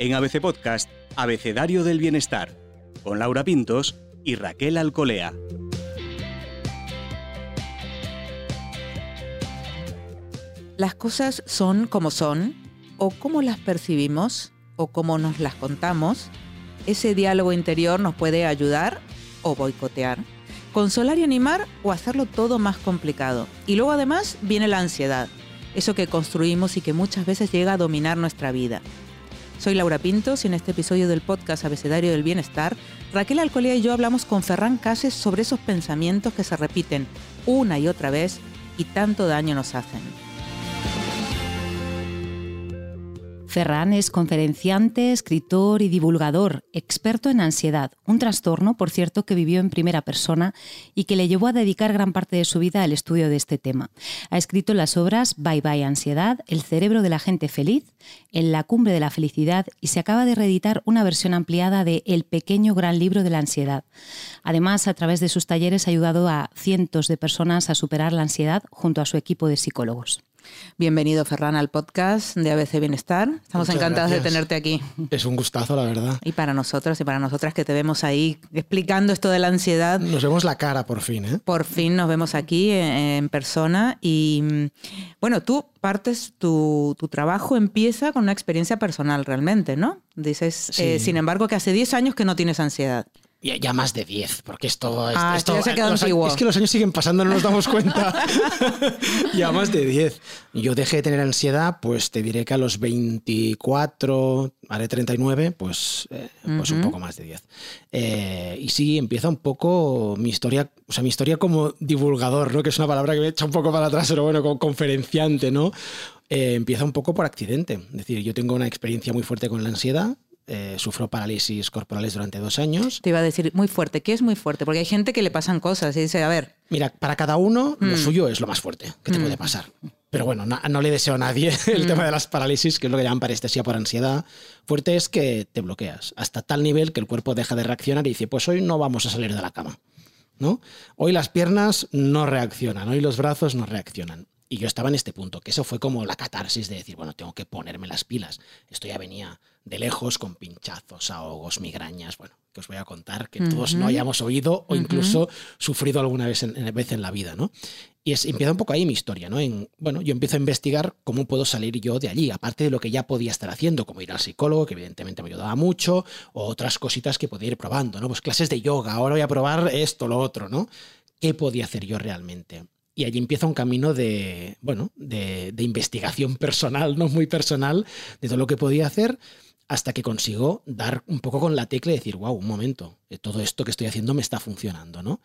en ABC Podcast Abecedario del Bienestar, con Laura Pintos y Raquel Alcolea. Las cosas son como son, o como las percibimos, o como nos las contamos. Ese diálogo interior nos puede ayudar o boicotear, consolar y animar o hacerlo todo más complicado. Y luego además viene la ansiedad, eso que construimos y que muchas veces llega a dominar nuestra vida. Soy Laura Pintos y en este episodio del podcast Abecedario del Bienestar, Raquel Alcolea y yo hablamos con Ferran Cases sobre esos pensamientos que se repiten una y otra vez y tanto daño nos hacen. Ferran es conferenciante, escritor y divulgador, experto en ansiedad, un trastorno, por cierto, que vivió en primera persona y que le llevó a dedicar gran parte de su vida al estudio de este tema. Ha escrito las obras Bye Bye Ansiedad, El cerebro de la gente feliz, En la cumbre de la felicidad y se acaba de reeditar una versión ampliada de El pequeño gran libro de la ansiedad. Además, a través de sus talleres ha ayudado a cientos de personas a superar la ansiedad junto a su equipo de psicólogos. Bienvenido, Ferran, al podcast de ABC Bienestar. Estamos Muchas encantados gracias. de tenerte aquí. Es un gustazo, la verdad. Y para nosotros y para nosotras que te vemos ahí explicando esto de la ansiedad, Nos vemos la cara por fin, ¿eh? por fin nos vemos aquí eh, en persona. Y mm, bueno, tú partes, tu, tu trabajo empieza con una experiencia personal realmente, ¿no? Dices, eh, sin embargo, que hace 10 años que no tienes ansiedad. Ya, ya más de 10, porque esto, Ah, esto ya se los, antiguo. Es que los años siguen pasando, no nos damos cuenta. ya más de 10. Yo dejé de tener ansiedad, pues te diré que a los 24, haré 39, pues, eh, pues un Ujú. poco más de 10. Eh, y sí, empieza un poco mi historia, o sea, mi historia como divulgador, ¿no? Que es una palabra que me echa un poco para atrás, pero bueno, como conferenciante, ¿no? Eh, empieza un poco por accidente. Es decir, yo tengo una experiencia muy fuerte con la ansiedad. Eh, sufro parálisis corporales durante dos años. Te iba a decir muy fuerte. ¿Qué es muy fuerte? Porque hay gente que le pasan cosas y dice, a ver, Mira, para cada uno, lo Mm. suyo es lo más fuerte que te Mm. puede pasar. Pero bueno, no, le deseo a nadie el Mm. tema de las parálisis, que es lo que llaman parestesia por ansiedad. Fuerte es que te bloqueas hasta tal nivel que el cuerpo deja de reaccionar y dice, pues hoy no vamos a salir de la cama. ¿no? Hoy las piernas no reaccionan, hoy los brazos no reaccionan. Y yo estaba en este punto, que eso fue como la catarsis de decir, bueno, tengo que ponerme las pilas. Esto ya venía de lejos con pinchazos, ahogos, migrañas, bueno, que os voy a contar que todos no hayamos oído o incluso sufrido alguna vez en, en- vez en la vida, ¿no? Y es, empieza un poco ahí mi historia, ¿no? En, bueno, yo empiezo a investigar cómo puedo salir yo de allí, aparte de lo que ya podía estar haciendo, como ir al psicólogo, que evidentemente me ayudaba mucho, o otras cositas que podía ir probando, ¿no? Pues clases de yoga, ahora voy a probar esto, lo otro, ¿no? ¿Qué podía hacer yo realmente? Y allí empieza un camino de, bueno, de, de investigación personal, ¿no? Muy personal, de todo lo que podía hacer, hasta que consigo dar un poco con la tecla y decir, wow, un momento, eh, todo esto que estoy haciendo me está funcionando, ¿no?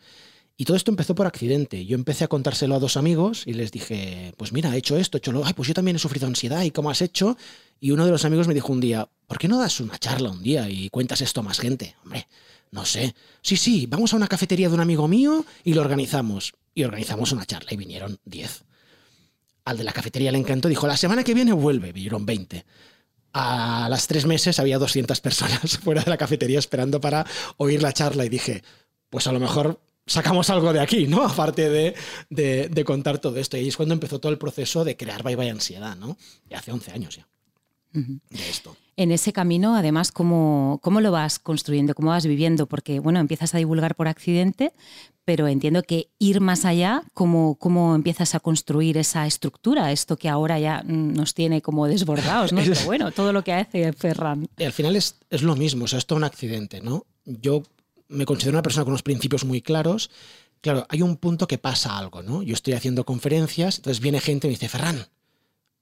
Y todo esto empezó por accidente. Yo empecé a contárselo a dos amigos y les dije, pues mira, he hecho esto, he hecho lo, ay, pues yo también he sufrido ansiedad y cómo has hecho. Y uno de los amigos me dijo un día, ¿por qué no das una charla un día y cuentas esto a más gente? Hombre, no sé. Sí, sí, vamos a una cafetería de un amigo mío y lo organizamos. Y organizamos una charla y vinieron 10. Al de la cafetería le encantó, dijo, la semana que viene vuelve, vinieron 20. A las tres meses había 200 personas fuera de la cafetería esperando para oír la charla y dije, pues a lo mejor sacamos algo de aquí, ¿no? Aparte de, de- contar todo esto. Y es cuando empezó todo el proceso de crear Bye Bye Ansiedad, ¿no? Hace 11 años ya De esto. En ese camino, además, ¿cómo, ¿cómo lo vas construyendo? ¿Cómo vas viviendo? Porque, bueno, empiezas a divulgar por accidente, pero entiendo que ir más allá, ¿cómo, cómo empiezas a construir esa estructura? Esto que ahora ya nos tiene como desbordados, ¿no? Pero bueno, todo lo que hace Ferran. Y al final es, es lo mismo, o sea, es todo un accidente, ¿no? Yo me considero una persona con unos principios muy claros. Claro, hay un punto que pasa algo, ¿no? Yo estoy haciendo conferencias, entonces viene gente y me dice, Ferran,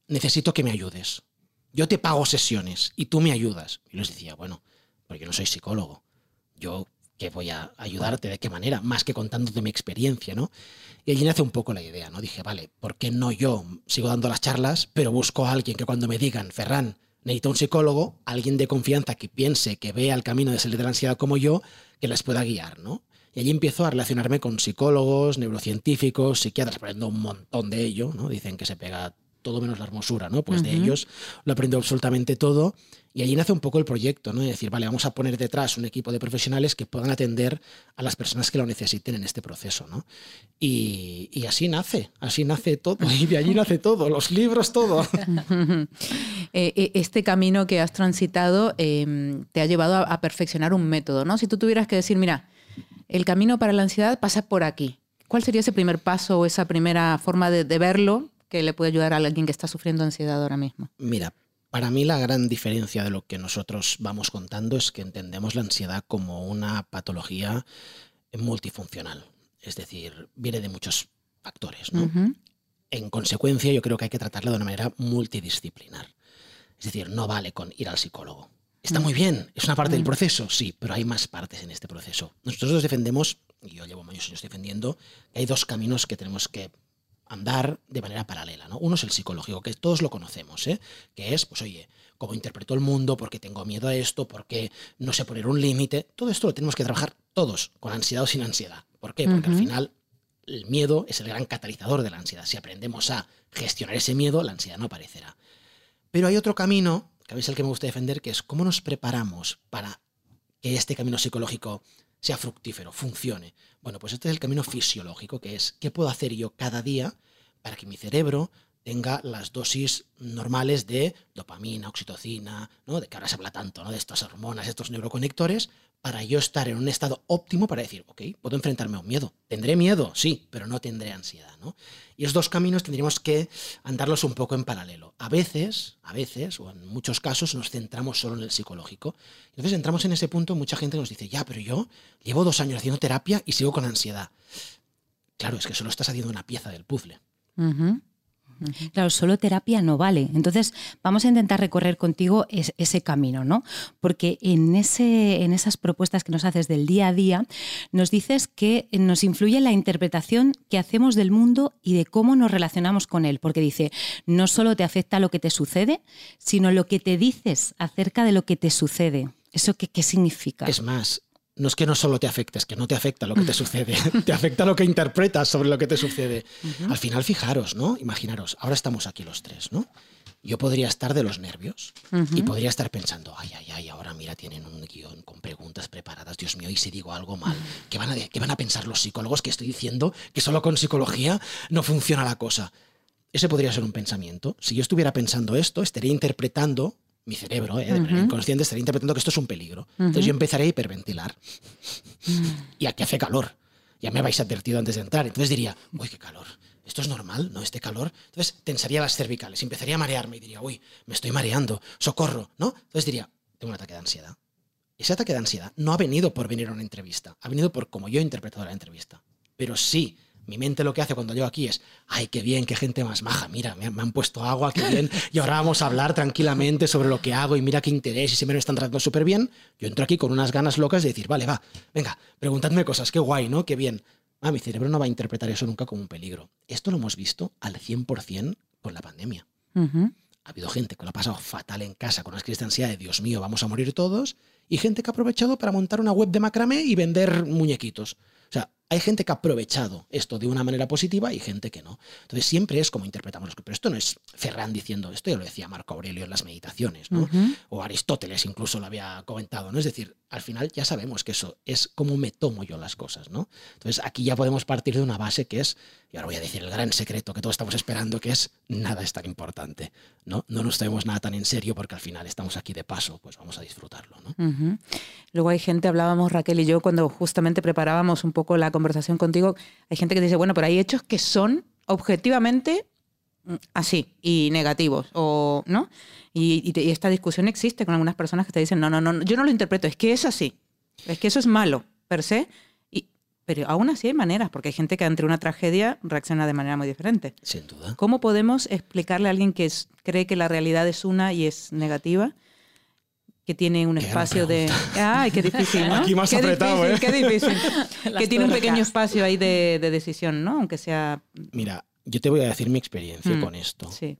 necesito que me ayudes. Yo te pago sesiones y tú me ayudas. Y les decía, bueno, pero yo no soy psicólogo. Yo, ¿qué voy a ayudarte? ¿De qué manera? Más que contándote mi experiencia, ¿no? Y allí nace un poco la idea, ¿no? Dije, vale, ¿por qué no yo sigo dando las charlas, pero busco a alguien que cuando me digan, Ferran, necesito un psicólogo, alguien de confianza que piense, que vea el camino de salir de la ansiedad como yo, que les pueda guiar, ¿no? Y allí empiezo a relacionarme con psicólogos, neurocientíficos, psiquiatras, aprendiendo un montón de ello, ¿no? Dicen que se pega todo menos la hermosura, ¿no? Pues de ellos lo aprendo absolutamente todo y allí nace un poco el proyecto, ¿no? Es decir, vale, vamos a poner detrás un equipo de profesionales que puedan atender a las personas que lo necesiten en este proceso, ¿no? Y, y así nace, así nace todo, y de allí nace todo, los libros, todo. Eh, eh, este camino que has transitado eh, te ha llevado a, a perfeccionar un método, ¿no? Si tú tuvieras que decir, mira, el camino para la ansiedad pasa por aquí. ¿Cuál sería ese primer paso o esa primera forma de, de verlo que le puede ayudar a alguien que está sufriendo ansiedad ahora mismo? Mira, para mí la gran diferencia de lo que nosotros vamos contando es que entendemos la ansiedad como una patología multifuncional. Es decir, viene de muchos factores, ¿no? En consecuencia, yo creo que hay que tratarla de una manera multidisciplinar. Es decir, no vale con ir al psicólogo. Está muy bien, es una parte del Mm. proceso, sí, pero hay más partes en este proceso. Nosotros defendemos, y yo llevo varios años defendiendo, que hay dos caminos que tenemos que andar de manera paralela. ¿no? Uno es el psicológico, que todos lo conocemos, ¿eh? que es, pues oye, cómo interpreto el mundo, por qué tengo miedo a esto, por qué no sé poner un límite. Todo esto lo tenemos que trabajar todos, con ansiedad o sin ansiedad. ¿Por qué? Porque al final el miedo es el gran catalizador de la ansiedad. Si aprendemos a gestionar ese miedo, la ansiedad no aparecerá. Pero hay otro camino, que es el que me gusta defender, que es cómo nos preparamos para que este camino psicológico sea fructífero, funcione. Bueno, pues este es el camino fisiológico, que es qué puedo hacer yo cada día para que mi cerebro tenga las dosis normales de dopamina, oxitocina, ¿no? de que ahora se habla tanto, ¿no? de estas hormonas, estos neuroconectores, para yo estar en un estado óptimo para decir, ok, puedo enfrentarme a un miedo. Tendré miedo, sí, pero no tendré ansiedad. ¿no? Y esos dos caminos tendríamos que andarlos un poco en paralelo. A veces, a veces, o en muchos casos, nos centramos solo en el psicológico. Entonces entramos en ese punto, mucha gente nos dice, ya, pero yo llevo dos años haciendo terapia y sigo con ansiedad. Claro, es que solo estás haciendo una pieza del puzzle. Claro, solo terapia no vale. Entonces, vamos a intentar recorrer contigo es- ese camino, ¿no? Porque en, ese, en esas propuestas que nos haces del día a día, nos dices que nos influye la interpretación que hacemos del mundo y de cómo nos relacionamos con él. Porque dice, no solo te afecta lo que te sucede, sino lo que te dices acerca de lo que te sucede. ¿Eso qué, qué significa? Es más, no es que no solo te afecte, es que no te afecta lo que te sucede, te afecta lo que interpretas sobre lo que te sucede. Al final, fijaros, ¿no? Imaginaros, ahora estamos aquí los tres, ¿no? Yo podría estar de los nervios y podría estar pensando, ay, ay, ay, ahora mira, tienen un guion con preguntas preparadas, Dios mío, y si digo algo mal, ¿qué van a, qué van a pensar los psicólogos que estoy diciendo que solo con psicología no funciona la cosa? Ese podría ser un pensamiento. Si yo estuviera pensando esto, estaría interpretando, mi cerebro, ¿eh? inconsciente, estaría interpretando que esto es un peligro. Entonces Ujú. yo empezaré a hiperventilar. Y aquí hace calor. Ya me habéis advertido antes de entrar. Entonces diría, uy, qué calor. ¿Esto es normal? ¿No? Este calor. Entonces tensaría las cervicales, empezaría a marearme y diría, uy, me estoy mareando, socorro, ¿no? Entonces diría, tengo un ataque de ansiedad. Ese ataque de ansiedad no ha venido por venir a una entrevista, ha venido por cómo yo he interpretado la entrevista. Pero sí, mi mente lo que hace cuando llego aquí es, ay, qué bien, qué gente más maja, mira, me han, puesto agua, qué bien, y ahora vamos a hablar tranquilamente sobre lo que hago y mira qué interés y siempre me están tratando súper bien. Yo entro aquí con unas ganas locas de decir, vale, va, venga, preguntadme cosas, qué guay, ¿no? Qué bien. Ah, mi cerebro no va a interpretar eso nunca como un peligro. Esto lo hemos visto al 100% con la pandemia. Ha habido gente que lo ha pasado fatal en casa con las crisis de ansiedad de Dios mío, vamos a morir todos, y gente que ha aprovechado para montar una web de macramé y vender muñequitos. O sea, hay gente que ha aprovechado esto de una manera positiva y gente que no. Entonces siempre es como interpretamos los Pero esto no es Ferran diciendo, esto ya lo decía Marco Aurelio en las meditaciones, ¿no? O Aristóteles incluso lo había comentado, ¿no? Es decir, al final ya sabemos que eso es como me tomo yo las cosas, ¿no? Entonces aquí ya podemos partir de una base que es, y ahora voy a decir el gran secreto que todos estamos esperando, que es nada es tan importante, ¿no? No nos tomemos nada tan en serio porque al final estamos aquí de paso, pues vamos a disfrutarlo, ¿no? Luego hay gente, hablábamos Raquel y yo cuando justamente preparábamos un poco la conversación contigo, hay gente que dice, bueno, pero hay hechos que son objetivamente mm, así y negativos, o ¿no? Y, y te- y esta discusión existe con algunas personas que te dicen, no, no, no, yo no lo interpreto, es que es así, es que eso es malo, per se, y, pero aún así hay maneras, porque hay gente que ante una tragedia reacciona de manera muy diferente. Sin duda. ¿Cómo podemos explicarle a alguien que es- cree que la realidad es una y es negativa? Que tiene un Qué espacio de. Ay, qué difícil, ¿no? Aquí más qué apretado, difícil, ¿eh? Qué difícil. Las que tiene un tuercas. pequeño espacio ahí de, de decisión, ¿no? Aunque sea. Mira, yo te voy a decir mi experiencia Mm, con esto, Sí.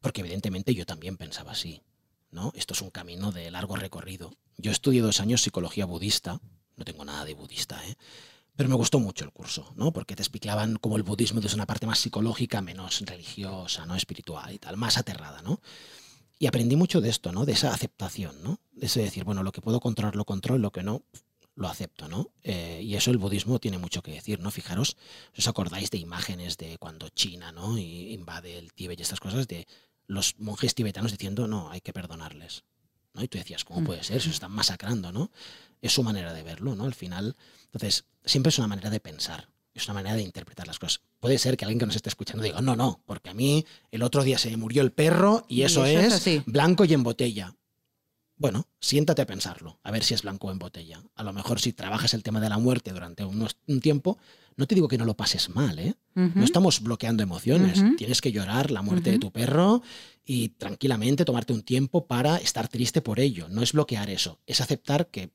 porque evidentemente yo también pensaba así, ¿no? Esto es un camino de largo recorrido. Yo estudié dos años psicología budista, no tengo nada de budista, ¿eh? Pero me gustó mucho el curso, ¿no? Porque te explicaban cómo el budismo desde una parte más psicológica, menos religiosa, ¿no? Espiritual y tal, más aterrada, ¿no? Y aprendí mucho de esto, ¿no? De esa aceptación, ¿no? De ese decir, bueno, lo que puedo controlar lo controlo, lo que no, lo acepto, ¿no? Eh, y eso el budismo tiene mucho que decir, ¿no? Fijaros, os acordáis de imágenes de cuando China, ¿no? Y invade el Tíbet y estas cosas, de los monjes tibetanos diciendo, no, hay que perdonarles. ¿no? Y tú decías, ¿cómo puede ser? Se están masacrando, ¿no? Es su manera de verlo, ¿no? Al final, entonces, siempre es una manera de pensar, es una manera de interpretar las cosas. Puede ser que alguien que nos esté escuchando diga, no, no, porque a mí el otro día se me murió el perro y eso, es blanco y en botella bueno, siéntate a pensarlo, a ver si es blanco o en botella. A lo mejor si trabajas el tema de la muerte durante un, tiempo, no te digo que no lo pases mal, ¿eh? No estamos bloqueando emociones. Tienes que llorar la muerte de tu perro y tranquilamente tomarte un tiempo para estar triste por ello. No es bloquear eso, es aceptar que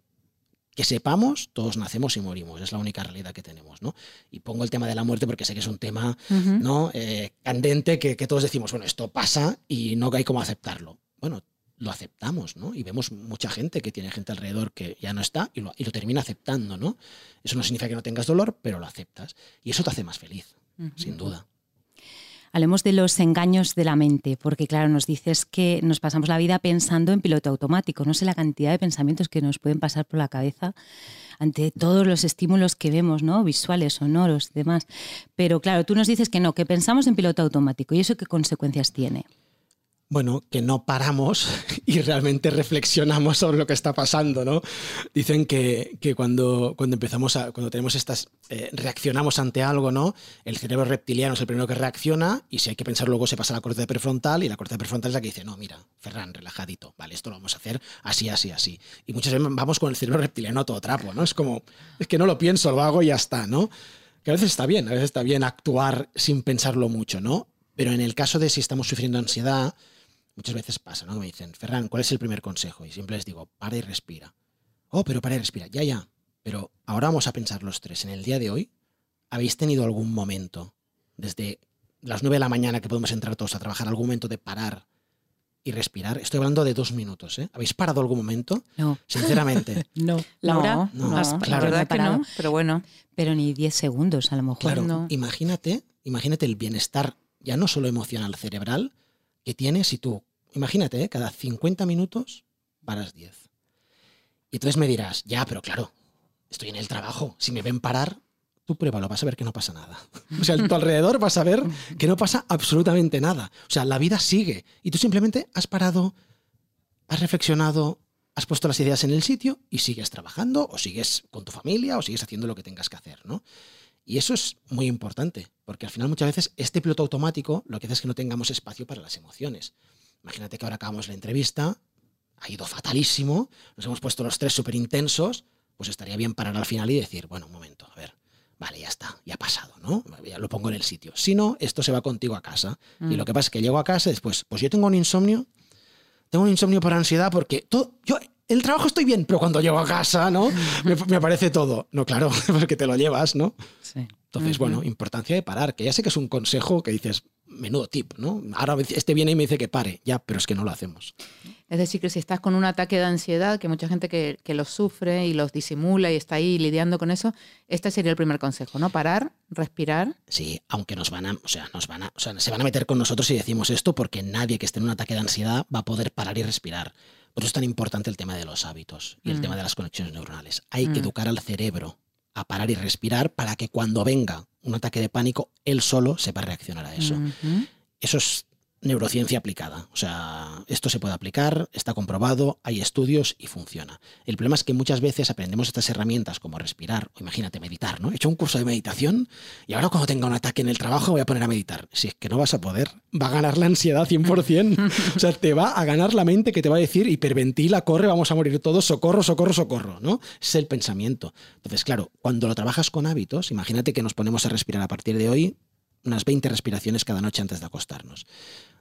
que sepamos, todos nacemos y morimos, es la única realidad que tenemos, ¿no? Y pongo el tema de la muerte porque sé que es un tema, ¿no? Eh, candente que, que, todos decimos, bueno, esto pasa y no hay cómo aceptarlo. Bueno, lo aceptamos, ¿no? Y vemos mucha gente que tiene gente alrededor que ya no está y lo, y lo termina aceptando, ¿no? Eso no significa que no tengas dolor, pero lo aceptas. Y eso te hace más feliz, sin duda. Hablemos de los engaños de la mente, porque claro, nos dices que nos pasamos la vida pensando en piloto automático. No sé la cantidad de pensamientos que nos pueden pasar por la cabeza ante todos los estímulos que vemos, ¿no? Visuales, sonoros demás. Pero claro, tú nos dices que no, que pensamos en piloto automático. ¿Y eso qué consecuencias tiene? Bueno, que no paramos y realmente reflexionamos sobre lo que está pasando, ¿no? Dicen que, cuando, cuando empezamos a, cuando tenemos estas, eh, reaccionamos ante algo, ¿no? El cerebro reptiliano es el primero que reacciona y si hay que pensar luego se pasa a la corteza prefrontal y la corteza prefrontal es la que dice, no, mira, Ferran, relajadito, vale, esto lo vamos a hacer así, así, así. Y muchas veces vamos con el cerebro reptiliano a todo trapo, ¿no? Es como, es que no lo pienso, lo hago y ya está, ¿no? Que a veces está bien, a veces está bien actuar sin pensarlo mucho, ¿no? Pero en el caso de si estamos sufriendo ansiedad, Muchas veces pasa, ¿no? Me dicen, Ferran, ¿cuál es el primer consejo? Y siempre les digo, para y respira. Oh, pero para y respira. Ya, ya. Pero ahora vamos a pensar los tres. En el día de hoy, ¿habéis tenido algún momento, desde las nueve de la mañana que podemos entrar todos a trabajar, algún momento de parar y respirar? Estoy hablando de dos minutos, ¿eh? ¿Habéis parado algún momento? No. Sinceramente. no. Laura, no, no, la verdad que no, pero bueno. Pero ni diez segundos, a lo mejor. Claro, imagínate, imagínate el bienestar, ya no solo emocional, cerebral, que tienes si tú, imagínate, ¿eh? cada 50 minutos paras 10. Y entonces me dirás, ya, pero claro, estoy en el trabajo, si me ven parar, tú pruébalo, vas a ver que no pasa nada. O sea, a tu alrededor vas a ver que no pasa absolutamente nada. O sea, la vida sigue y tú simplemente has parado, has reflexionado, has puesto las ideas en el sitio y sigues trabajando o sigues con tu familia o sigues haciendo lo que tengas que hacer, ¿no? Y eso es muy importante, porque al final muchas veces este piloto automático lo que hace es que no tengamos espacio para las emociones. Imagínate que ahora acabamos la entrevista, ha ido fatalísimo, nos hemos puesto los tres súper intensos, pues estaría bien parar al final y decir, bueno, un momento, a ver, vale, ya está, ya ha pasado, ¿no? Ya lo pongo en el sitio. Si no, esto se va contigo a casa. Y Mm. lo que pasa es que llego a casa y después, pues yo tengo un insomnio, tengo un insomnio por ansiedad porque todo, yo el trabajo estoy bien, pero cuando llego a casa, ¿no? Me, me aparece todo. No, claro, porque te lo llevas, ¿no? Sí. Entonces, bueno, importancia de parar, que ya sé que es un consejo que dices, menudo tip, ¿no? Ahora este viene y me dice que pare, ya, pero es que no lo hacemos. Es decir, que si estás con un ataque de ansiedad, que mucha gente que, que los sufre y los disimula y está ahí lidiando con eso, este sería el primer consejo, ¿no? Parar, respirar. Sí, aunque nos van a, o sea, nos van a, o sea, se van a meter con nosotros si decimos esto, porque nadie que esté en un ataque de ansiedad va a poder parar y respirar. Por eso es tan importante el tema de los hábitos y el Mm. tema de las conexiones neuronales. Hay que Mm. educar al cerebro a parar y respirar para que cuando venga un ataque de pánico, él solo sepa reaccionar a eso. Eso es neurociencia aplicada. O sea, esto se puede aplicar, está comprobado, hay estudios y funciona. El problema es que muchas veces aprendemos estas herramientas como respirar, o imagínate meditar, ¿no? He hecho un curso de meditación y ahora cuando tenga un ataque en el trabajo voy a poner a meditar. Si es que no vas a poder, va a ganar la ansiedad 100%. o sea, te va a ganar la mente que te va a decir hiperventila, corre, vamos a morir todos, socorro, socorro, socorro, ¿no? Es el pensamiento. Entonces, claro, cuando lo trabajas con hábitos, imagínate que nos ponemos a respirar a partir de hoy unas 20 respiraciones cada noche antes de acostarnos.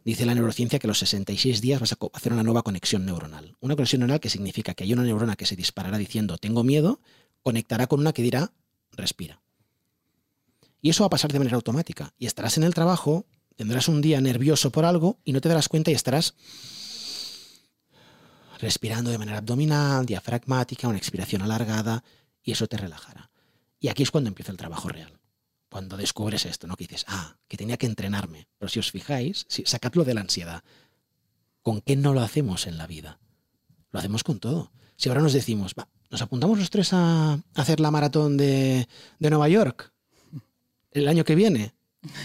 Dice la neurociencia que a los 66 días vas a hacer una nueva conexión neuronal. Una conexión neuronal que significa que hay una neurona que se disparará diciendo tengo miedo, conectará con una que dirá respira. Y eso va a pasar de manera automática. Y estarás en el trabajo, tendrás un día nervioso por algo y no te darás cuenta y estarás respirando de manera abdominal, diafragmática, una expiración alargada, y eso te relajará. Y aquí es cuando empieza el trabajo real. Cuando descubres esto, ¿no? Que dices, ah, que tenía que entrenarme. Pero si os fijáis, si, sacadlo de la ansiedad. ¿Con qué no lo hacemos en la vida? Lo hacemos con todo. Si ahora nos decimos, va, nos apuntamos los tres a hacer la maratón de, de Nueva York el año que viene.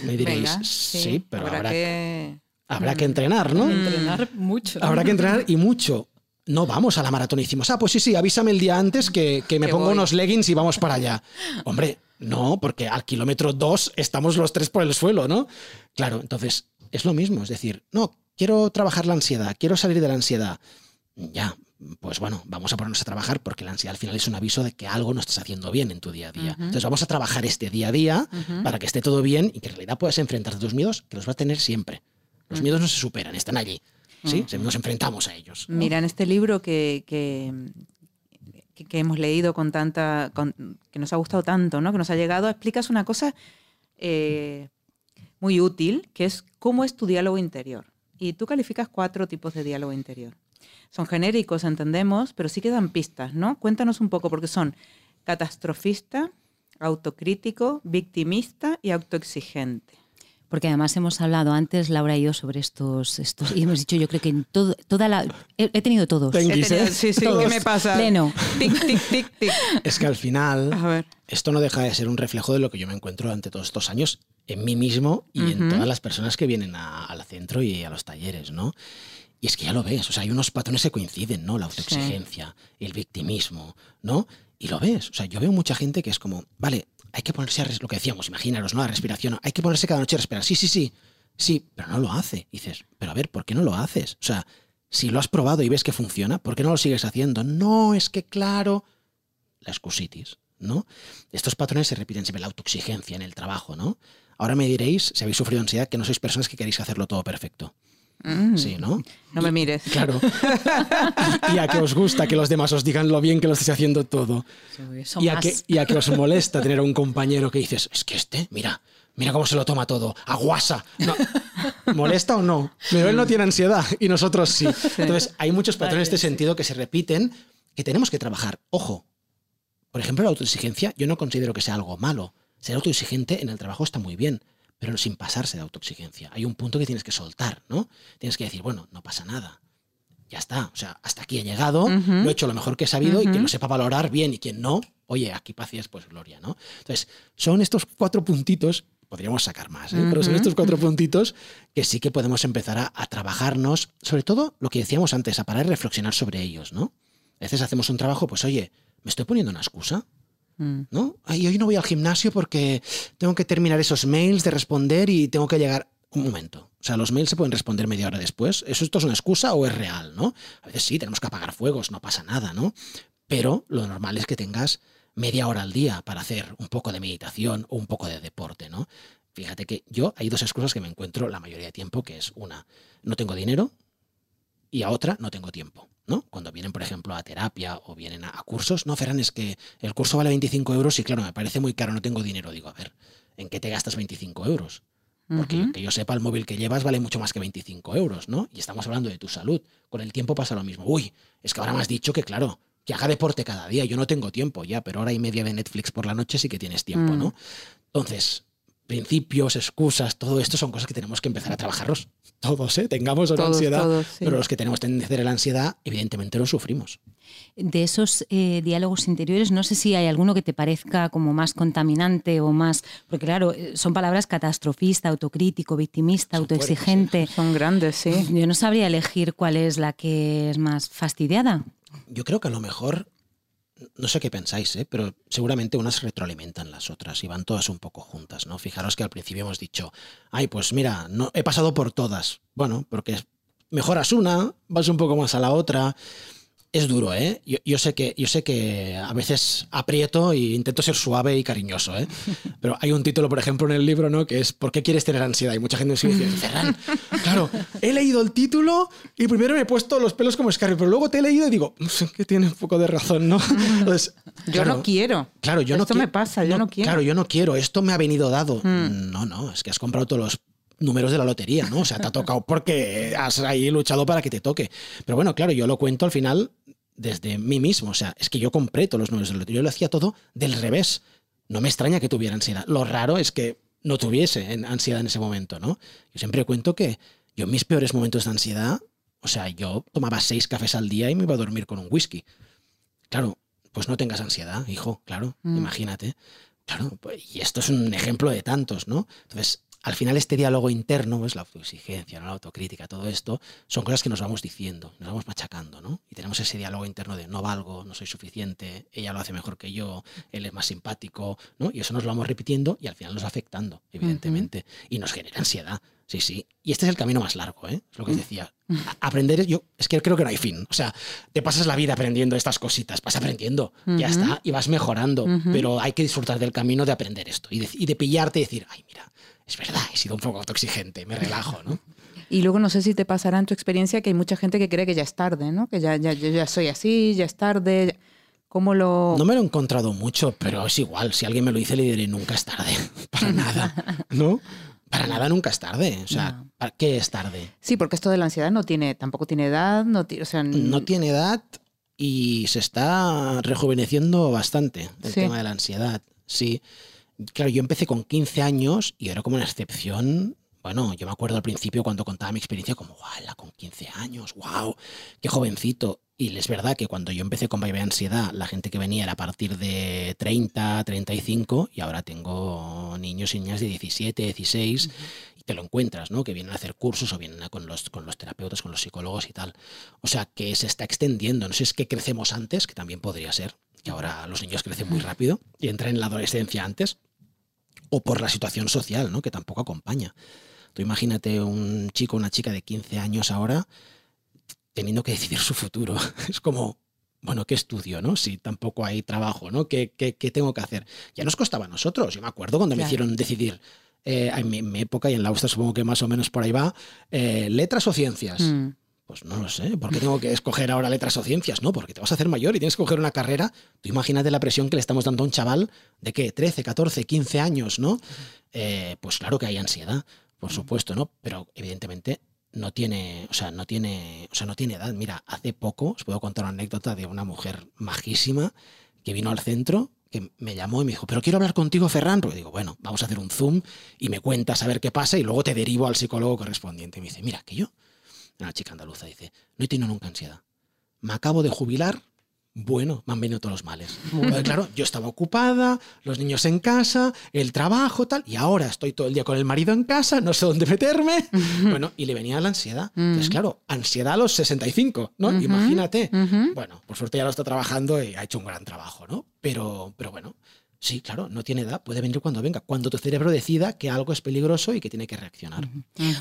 Me diréis, Venga, sí, pero habrá habrá, que... habrá que entrenar, ¿no? Entrenar mucho. Habrá que entrenar y mucho. No vamos a la maratón y decimos, ah, pues sí, sí, avísame el día antes que, que me Que pongo voy. unos leggings y vamos para allá. Hombre, no, porque al kilómetro dos estamos los tres por el suelo, ¿no? Claro, entonces es lo mismo, es decir, no, quiero trabajar la ansiedad, quiero salir de la ansiedad. Ya, pues bueno, vamos a ponernos a trabajar porque la ansiedad al final es un aviso de que algo no estás haciendo bien en tu día a día. Entonces vamos a trabajar este día a día para que esté todo bien y que en realidad puedas enfrentarte a tus miedos, que los vas a tener siempre. Los Mm. miedos no se superan, están allí. ¿sí? Mm. Nos enfrentamos a ellos. ¿no? Mira, en este libro que, que, que- hemos leído con tanta, que nos ha gustado tanto, ¿no? que nos ha llegado, explicas una cosa eh, muy útil, que es cómo es tu diálogo interior. Y tú calificas cuatro tipos de diálogo interior. Son genéricos, entendemos, pero sí quedan pistas, ¿no? Cuéntanos un poco, porque son catastrofista, autocrítico, victimista y autoexigente. Porque además hemos hablado antes, Laura y yo, sobre estos, estos y hemos dicho, yo creo que en todo, toda la... He, he tenido todos. Ten- He Guis, tenido- ¿eh? sí, sí, ¿qué Todos. me pasa? Pleno. Tic, tic, tic, tic. Es que al final A ver. esto no deja de ser un reflejo de lo que yo me encuentro durante todos estos años en mí mismo y en Ujú. todas las personas que vienen a- al centro y a los talleres, ¿no? Y es que ya lo ves, o sea, hay unos patrones que coinciden, ¿no? La autoexigencia, el victimismo, ¿no? Y lo ves, o sea, yo veo mucha gente que es como, vale, hay que ponerse a lo que decíamos, imaginaros, ¿no? La respiración, hay que ponerse cada noche a respirar, sí, sí, sí, sí, pero no lo hace. Dices, pero a ver, ¿por qué no lo haces? O sea, si lo has probado y ves que funciona, ¿por qué no lo sigues haciendo? No, es que claro, la excusitis, ¿no? Estos patrones se repiten siempre, la autoexigencia en el trabajo, ¿no? Ahora me diréis, si habéis sufrido ansiedad, que no sois personas que queréis hacerlo todo perfecto. Mm. Sí, ¿no? No me mires. Claro. y a que os gusta que los demás os digan lo bien que lo estáis haciendo todo. Y a, que, y a que os molesta tener a un compañero que dices, es que este, mira, mira cómo se lo toma todo, aguasa. No, ¿Molesta o no? Pero él no tiene ansiedad y nosotros sí. Entonces, hay muchos patrones de este sentido que se repiten que tenemos que trabajar. Ojo, por ejemplo, la autoexigencia yo no considero que sea algo malo. Ser autoexigente en el trabajo está muy bien, pero sin pasarse de autoexigencia. Hay un punto que tienes que soltar, ¿no? Tienes que decir, bueno, no pasa nada. Ya está, o sea, hasta aquí he llegado, lo he hecho lo mejor que he sabido y quien lo sepa valorar bien y quien no, oye, aquí paciencia, pues gloria, ¿no? Entonces, son estos cuatro puntitos, podríamos sacar más, ¿eh? pero son estos cuatro puntitos que sí que podemos empezar a, a trabajarnos, sobre todo lo que decíamos antes, a parar y reflexionar sobre ellos, ¿no? A veces hacemos un trabajo, pues oye, ¿me estoy poniendo una excusa? Mm. ¿no? Ay, hoy no voy al gimnasio porque tengo que terminar esos mails de responder y tengo que llegar. Un momento. O sea, los mails se pueden responder media hora después. ¿Eso esto es una excusa o es real, no? A veces sí, tenemos que apagar fuegos, no pasa nada, ¿no? Pero lo normal es que tengas media hora al día para hacer un poco de meditación o un poco de deporte, ¿no? Fíjate que yo hay dos excusas que me encuentro la mayoría de tiempo, que es una, no tengo dinero y a otra no tengo tiempo, ¿no? Cuando vienen, por ejemplo, a terapia o vienen a, a cursos, no, Ferran, es que el curso vale 25 euros y claro, me parece muy caro, no tengo dinero. Digo, a ver, ¿en qué te gastas 25 euros? Porque que yo sepa, el móvil que llevas vale mucho más que 25 euros, ¿no? Y estamos hablando de tu salud. Con el tiempo pasa lo mismo. Uy, es que ahora me has dicho que, claro, que haga deporte cada día. Yo no tengo tiempo ya, pero hora y media de Netflix por la noche sí que tienes tiempo, Mm. ¿no? Entonces, principios, excusas, todo esto son cosas que tenemos que empezar a trabajarlos. Todos, ¿eh? Tengamos Todos, ansiedad. todos, sí. Pero los que tenemos tendencia a la ansiedad, evidentemente lo sufrimos. De esos eh, diálogos interiores, no sé si hay alguno que te parezca como más contaminante o más. Porque, claro, eh, son palabras catastrofista, autocrítico, victimista, Son fuertes, autoexigente. Son grandes, sí. Yo no sabría elegir cuál es la que es más fastidiada. Yo creo que a lo mejor, no sé qué pensáis, ¿eh? pero seguramente unas retroalimentan las otras y van todas un poco juntas, ¿no? Fijaros que al principio hemos dicho, ay, pues mira, no, he pasado por todas. Bueno, porque mejoras una, vas un poco más a la otra. Es duro, ¿eh? Yo, yo sé que, yo sé que a veces aprieto e intento ser suave y cariñoso, ¿eh? Pero hay un título, por ejemplo, en el libro, ¿no? Que es ¿Por qué quieres tener ansiedad? Y mucha gente me dice, Ferran, claro, he leído el título y primero me he puesto los pelos como escarpio, pero luego te he leído y digo, "Mm, que tiene un poco de razón, ¿no? Entonces, Yo claro, no quiero. Claro, yo no Esto me pasa, yo no quiero. Claro, yo no quiero, esto me ha venido dado. Mm. No, no, es que has comprado todos los números de la lotería, ¿no? O sea, te ha tocado porque has ahí luchado para que te toque. Pero bueno, claro, yo lo cuento al final desde mí mismo. O sea, es que yo compré todos los números de la lotería. Yo lo hacía todo del revés. No me extraña que tuviera ansiedad. Lo raro es que no tuviese ansiedad en ese momento, ¿no? Yo siempre cuento que yo en mis peores momentos de ansiedad, o sea, yo tomaba seis cafés al día y me iba a dormir con un whisky. Claro, pues no tengas ansiedad, hijo, claro, Mm. imagínate. Claro, pues, y esto es un ejemplo de tantos, ¿no? Entonces, al final este diálogo interno, es la autoexigencia, ¿no? la autocrítica, todo esto, son cosas que nos vamos diciendo, nos vamos machacando, ¿no? Y tenemos ese diálogo interno de no valgo, no soy suficiente, ella lo hace mejor que yo, él es más simpático, ¿no? Y eso nos lo vamos repitiendo y al final nos va afectando, evidentemente, y nos genera ansiedad. Sí, sí. Y este es el camino más largo, ¿eh? Es lo que os decía. A- Aprender, yo, es que creo que no hay fin. O sea, te pasas la vida aprendiendo estas cositas, vas aprendiendo, ya está, y vas mejorando. Pero hay que disfrutar del camino de aprender esto y de, y de pillarte y decir, ay, mira, es verdad, he sido un poco autoexigente, me relajo, ¿no? Y luego no sé si te pasará en tu experiencia que hay mucha gente que cree que ya es tarde, ¿no? Que ya, ya, yo ya soy así, ya es tarde. ¿Cómo lo...? No me lo he encontrado mucho, pero es igual. Si alguien me lo dice, le diré, nunca es tarde. Para nada. ¿No? Para nada nunca es tarde. O sea, No. ¿para ¿qué es tarde? Sí, porque esto de la ansiedad no tiene, tampoco tiene edad, no tiene, o sea, no tiene edad y se está rejuveneciendo bastante el Sí. tema de la ansiedad. Sí. Claro, yo empecé con 15 años y era como una excepción. Bueno, yo me acuerdo al principio cuando contaba mi experiencia como, ¡guau! Con 15 años, wow, qué jovencito. Y es verdad que cuando yo empecé con Baby Ansiedad, la gente que venía era a partir de 30, 35 y ahora tengo niños y niñas de 17, 16 y te lo encuentras, ¿no? Que vienen a hacer cursos o vienen a- con los, con los terapeutas, con los psicólogos y tal. O sea, que se está extendiendo. No sé si es que crecemos antes, que también podría ser, que ahora los niños crecen muy rápido y entran en la adolescencia antes, o por la situación social, ¿no? Que tampoco acompaña. Tú imagínate un chico o una chica de 15 años ahora teniendo que decidir su futuro. Es como, bueno, ¿qué estudio, no? Si tampoco hay trabajo, ¿no? ¿Qué, qué, qué tengo que hacer? Ya nos costaba a nosotros. Yo me acuerdo cuando me hicieron decidir, eh, en, mi, en mi época y en la USTA supongo que más o menos por ahí va, eh, letras o ciencias. Mm. Pues no lo sé, ¿por qué tengo que escoger ahora letras o ciencias? No, porque te vas a hacer mayor y tienes que coger una carrera. Tú imagínate la presión que le estamos dando a un chaval de qué, 13, 14, 15 años, ¿no? Eh, pues claro que hay ansiedad, por supuesto, ¿no? Pero evidentemente no tiene, o sea, no tiene, o sea, no tiene edad. Mira, hace poco os puedo contar una anécdota de una mujer majísima que vino al centro, que me llamó y me dijo, pero quiero hablar contigo, Ferran. Porque digo, bueno, vamos a hacer un zoom y me cuentas a ver qué pasa y luego te derivo al psicólogo correspondiente. Y me dice, mira, que yo, una chica andaluza, dice, no he tenido nunca ansiedad. Me acabo de jubilar. Bueno, me han venido todos los males. Porque, claro, yo estaba ocupada, los niños en casa, el trabajo, tal, y ahora estoy todo el día con el marido en casa, no sé dónde meterme. Bueno, y le venía la ansiedad. Entonces, Mm. claro, ansiedad a los 65, ¿no? Ujú, Imagínate. ujú. Bueno, por suerte ya lo está trabajando y ha hecho un gran trabajo, ¿no? Pero, pero bueno, sí, claro, no tiene edad, puede venir cuando venga, cuando tu cerebro decida que algo es peligroso y que tiene que reaccionar.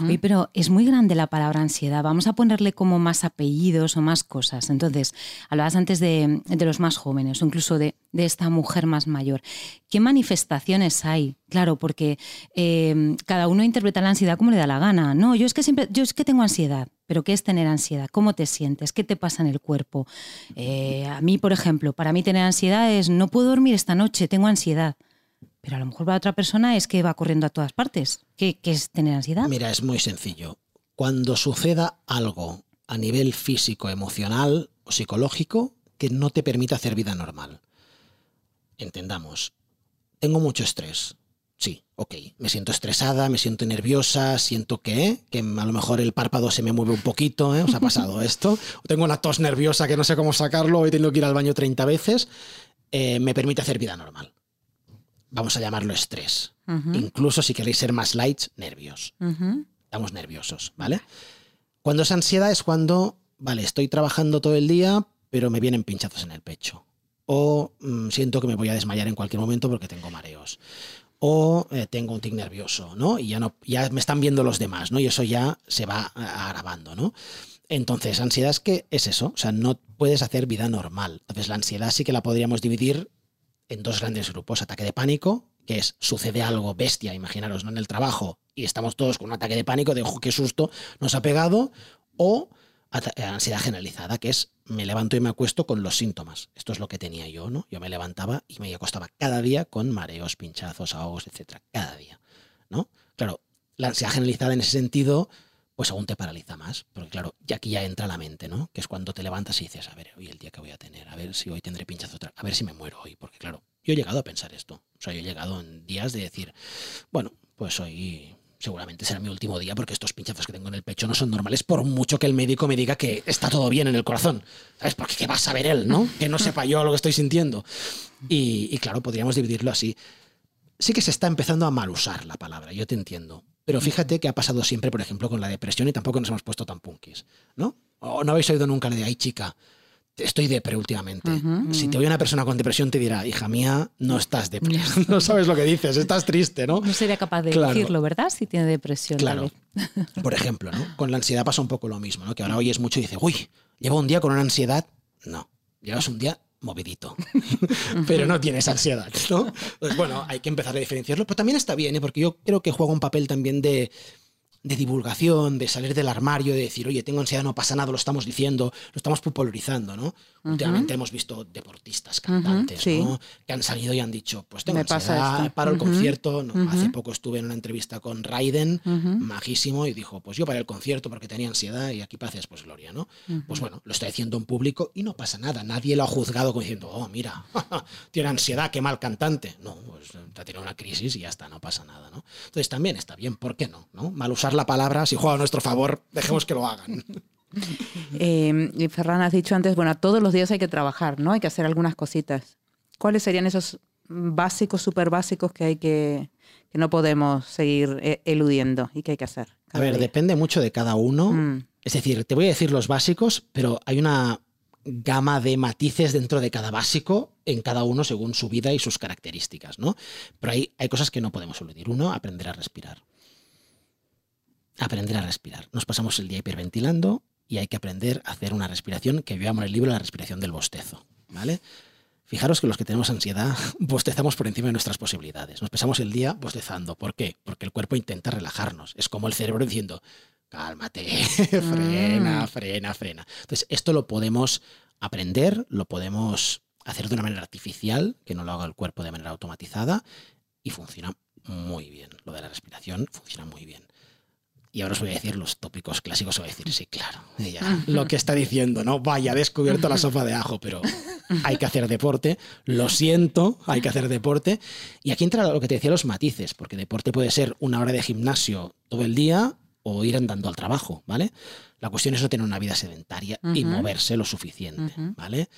Oye, pero es muy grande la palabra ansiedad. Vamos a ponerle como más apellidos o más cosas. Entonces, hablabas antes de, de los más jóvenes o incluso de, de esta mujer más mayor. ¿Qué manifestaciones hay? Claro, porque eh, cada uno interpreta la ansiedad como le da la gana. No, yo es que siempre, yo es que tengo ansiedad. Pero ¿qué es tener ansiedad? ¿Cómo te sientes? ¿Qué te pasa en el cuerpo? Eh, a mí, por ejemplo, para mí tener ansiedad es no puedo dormir esta noche, tengo ansiedad. Pero a lo mejor para otra persona es que va corriendo a todas partes. ¿Qué, qué es tener ansiedad? Mira, es muy sencillo. Cuando suceda algo a nivel físico, emocional o psicológico que no te permita hacer vida normal. Entendamos, tengo mucho estrés. Sí, ok, me siento estresada, me siento nerviosa, siento que, que a lo mejor el párpado se me mueve un poquito, ¿eh? ¿Os ha pasado esto? Tengo una tos nerviosa que no sé cómo sacarlo, he tenido que ir al baño 30 veces, eh, me permite hacer vida normal. Vamos a llamarlo estrés. Incluso si queréis ser más light, nervios estamos nerviosos, ¿vale? Cuando es ansiedad es cuando, vale, estoy trabajando todo el día, pero me vienen pinchazos en el pecho. O mm, siento que me voy a desmayar en cualquier momento porque tengo mareos. O eh, tengo un tic nervioso, ¿no? Y ya, no, ya me están viendo los demás, ¿no? Y eso ya se va eh, agravando, ¿no? Entonces, ansiedad es que es eso, o sea, no puedes hacer vida normal. Entonces, la ansiedad sí que la podríamos dividir en dos grandes grupos. Ataque de pánico, que es sucede algo bestia, imaginaros, ¿no? En el trabajo y estamos todos con un ataque de pánico de "Ojo, qué susto nos ha pegado. O eh, ansiedad generalizada, que es me levanto y me acuesto con los síntomas. Esto es lo que tenía yo, ¿no? Yo me levantaba y me acostaba cada día con mareos, pinchazos, ahogos, etcétera. Cada día, ¿no? Claro, la ansiedad generalizada en ese sentido, pues aún te paraliza más. Porque claro, ya aquí ya entra la mente, ¿no? Que es cuando te levantas y dices, a ver, hoy el día que voy a tener, a ver si hoy tendré pinchazo a ver si me muero hoy. Porque claro, Yo he llegado a pensar esto. O sea, yo he llegado en días de decir, bueno, pues hoy seguramente será mi último día porque estos pinchazos que tengo en el pecho no son normales por mucho que el médico me diga que está todo bien en el corazón. ¿Sabes? Porque qué va a saber él, ¿no? Que no sepa yo lo que estoy sintiendo. Y, claro, podríamos dividirlo así. Sí que se está empezando a mal usar la palabra, yo te entiendo. Pero fíjate que ha pasado siempre, por ejemplo, con la depresión y tampoco nos hemos puesto tan punkis, ¿no? O no habéis oído nunca la de, ay chica, estoy depre últimamente. Si te oye una persona con depresión te dirá, hija mía, no estás depre. no sabes lo que dices, estás triste, ¿no? No sería capaz de decirlo, ¿verdad? Si tiene depresión. Claro. Por ejemplo, ¿no? Con la ansiedad pasa un poco lo mismo, ¿no? Que ahora oyes mucho y dices, uy, llevo un día con una ansiedad. No, llevas un día movidito, pero no tienes ansiedad, ¿no? Pues bueno, hay que empezar a diferenciarlo, pero también está bien, ¿eh? porque yo creo que juega un papel también de, de divulgación, de salir del armario, de decir, oye, tengo ansiedad, no pasa nada, lo estamos diciendo, lo estamos popularizando, ¿no? Últimamente hemos visto deportistas, cantantes, ¿no? Que han salido y han dicho, pues tengo Me ansiedad, paro el concierto. No, Hace poco estuve en una entrevista con Raiden, majísimo, y dijo, pues yo paré el concierto porque tenía ansiedad y aquí pases, pues gloria, ¿no? Pues bueno, lo está diciendo en público y no pasa nada. Nadie lo ha juzgado como diciendo, oh, mira, tiene ansiedad, qué mal cantante. No, pues ha tenido una crisis y ya está, no pasa nada, ¿no? Entonces también está bien, ¿por qué no? ¿no? Mal usar la palabra, si juega a nuestro favor, dejemos que lo hagan. Eh, Ferran, has dicho antes, bueno, todos los días hay que trabajar, ¿no? Hay que hacer algunas cositas. ¿Cuáles serían esos básicos, súper básicos que hay que, que no podemos seguir eh, eludiendo y que hay que hacer? A ver, día? depende mucho de cada uno. Mm. Es decir, te voy a decir los básicos, pero hay una gama de matices dentro de cada básico en cada uno según su vida y sus características, ¿no? Pero hay, hay cosas que no podemos eludir. Uno, aprender a respirar. Aprender a respirar. Nos pasamos el día hiperventilando y hay que aprender a hacer una respiración que yo llamo en el libro la respiración del bostezo, ¿vale? Fijaros que los que tenemos ansiedad bostezamos por encima de nuestras posibilidades. Nos pasamos el día bostezando. ¿Por qué? Porque el cuerpo intenta relajarnos. Es como el cerebro diciendo, cálmate, frena, frena, frena. Entonces, esto lo podemos aprender, lo podemos hacer de una manera artificial, que no lo haga el cuerpo de manera automatizada, y funciona muy bien. Lo de la respiración funciona muy bien. Y ahora os voy a decir los tópicos clásicos. Os voy a decir, sí, claro, ella, lo que está diciendo, ¿no? Vaya, ha descubierto la sopa de ajo, pero hay que hacer deporte. Lo siento, hay que hacer deporte. Y aquí entra lo que te decía, los matices, porque deporte puede ser una hora de gimnasio todo el día o ir andando al trabajo, ¿vale? La cuestión es no tener una vida sedentaria y moverse lo suficiente. ¿vale?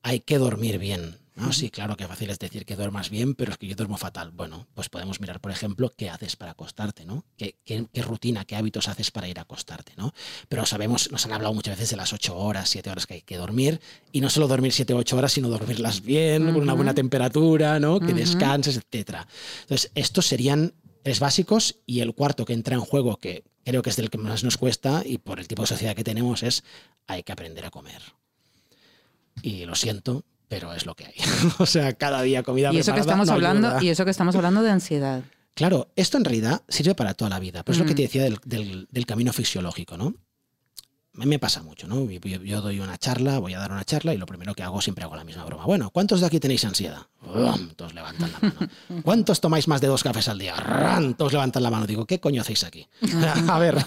Hay que dormir bien. ¿No? Sí, claro que fácil es decir que duermas bien, pero es que yo duermo fatal. Bueno, pues podemos mirar, por ejemplo, qué haces para acostarte, ¿no? ¿Qué, qué, qué rutina, qué hábitos haces para ir a acostarte, ¿no? Pero sabemos, nos han hablado muchas veces de las ocho horas, siete horas que hay que dormir, y no solo dormir siete o ocho horas, sino dormirlas bien, con una buena temperatura, ¿no? Que descanses, etcétera. Entonces, estos serían tres básicos y el cuarto que entra en juego, que creo que es del que más nos cuesta y por el tipo de sociedad que tenemos, es hay que aprender a comer. Y lo siento, pero es lo que hay. o sea, cada día comida Y eso que estamos no hablando, ayuda. y eso que estamos hablando de ansiedad. Claro, esto en realidad sirve para toda la vida, pero es lo que Mm. te decía del, del- del camino fisiológico, ¿no? A mí me pasa mucho, ¿no? Yo, doy una charla, voy a dar una charla y lo primero que hago siempre hago la misma broma. Bueno, ¿cuántos de aquí tenéis ansiedad? ¡Bum! Todos levantan la mano. ¿Cuántos tomáis más de dos cafés al día? ¡Ran! Todos levantan la mano. Digo, ¿qué coño hacéis aquí? a ver,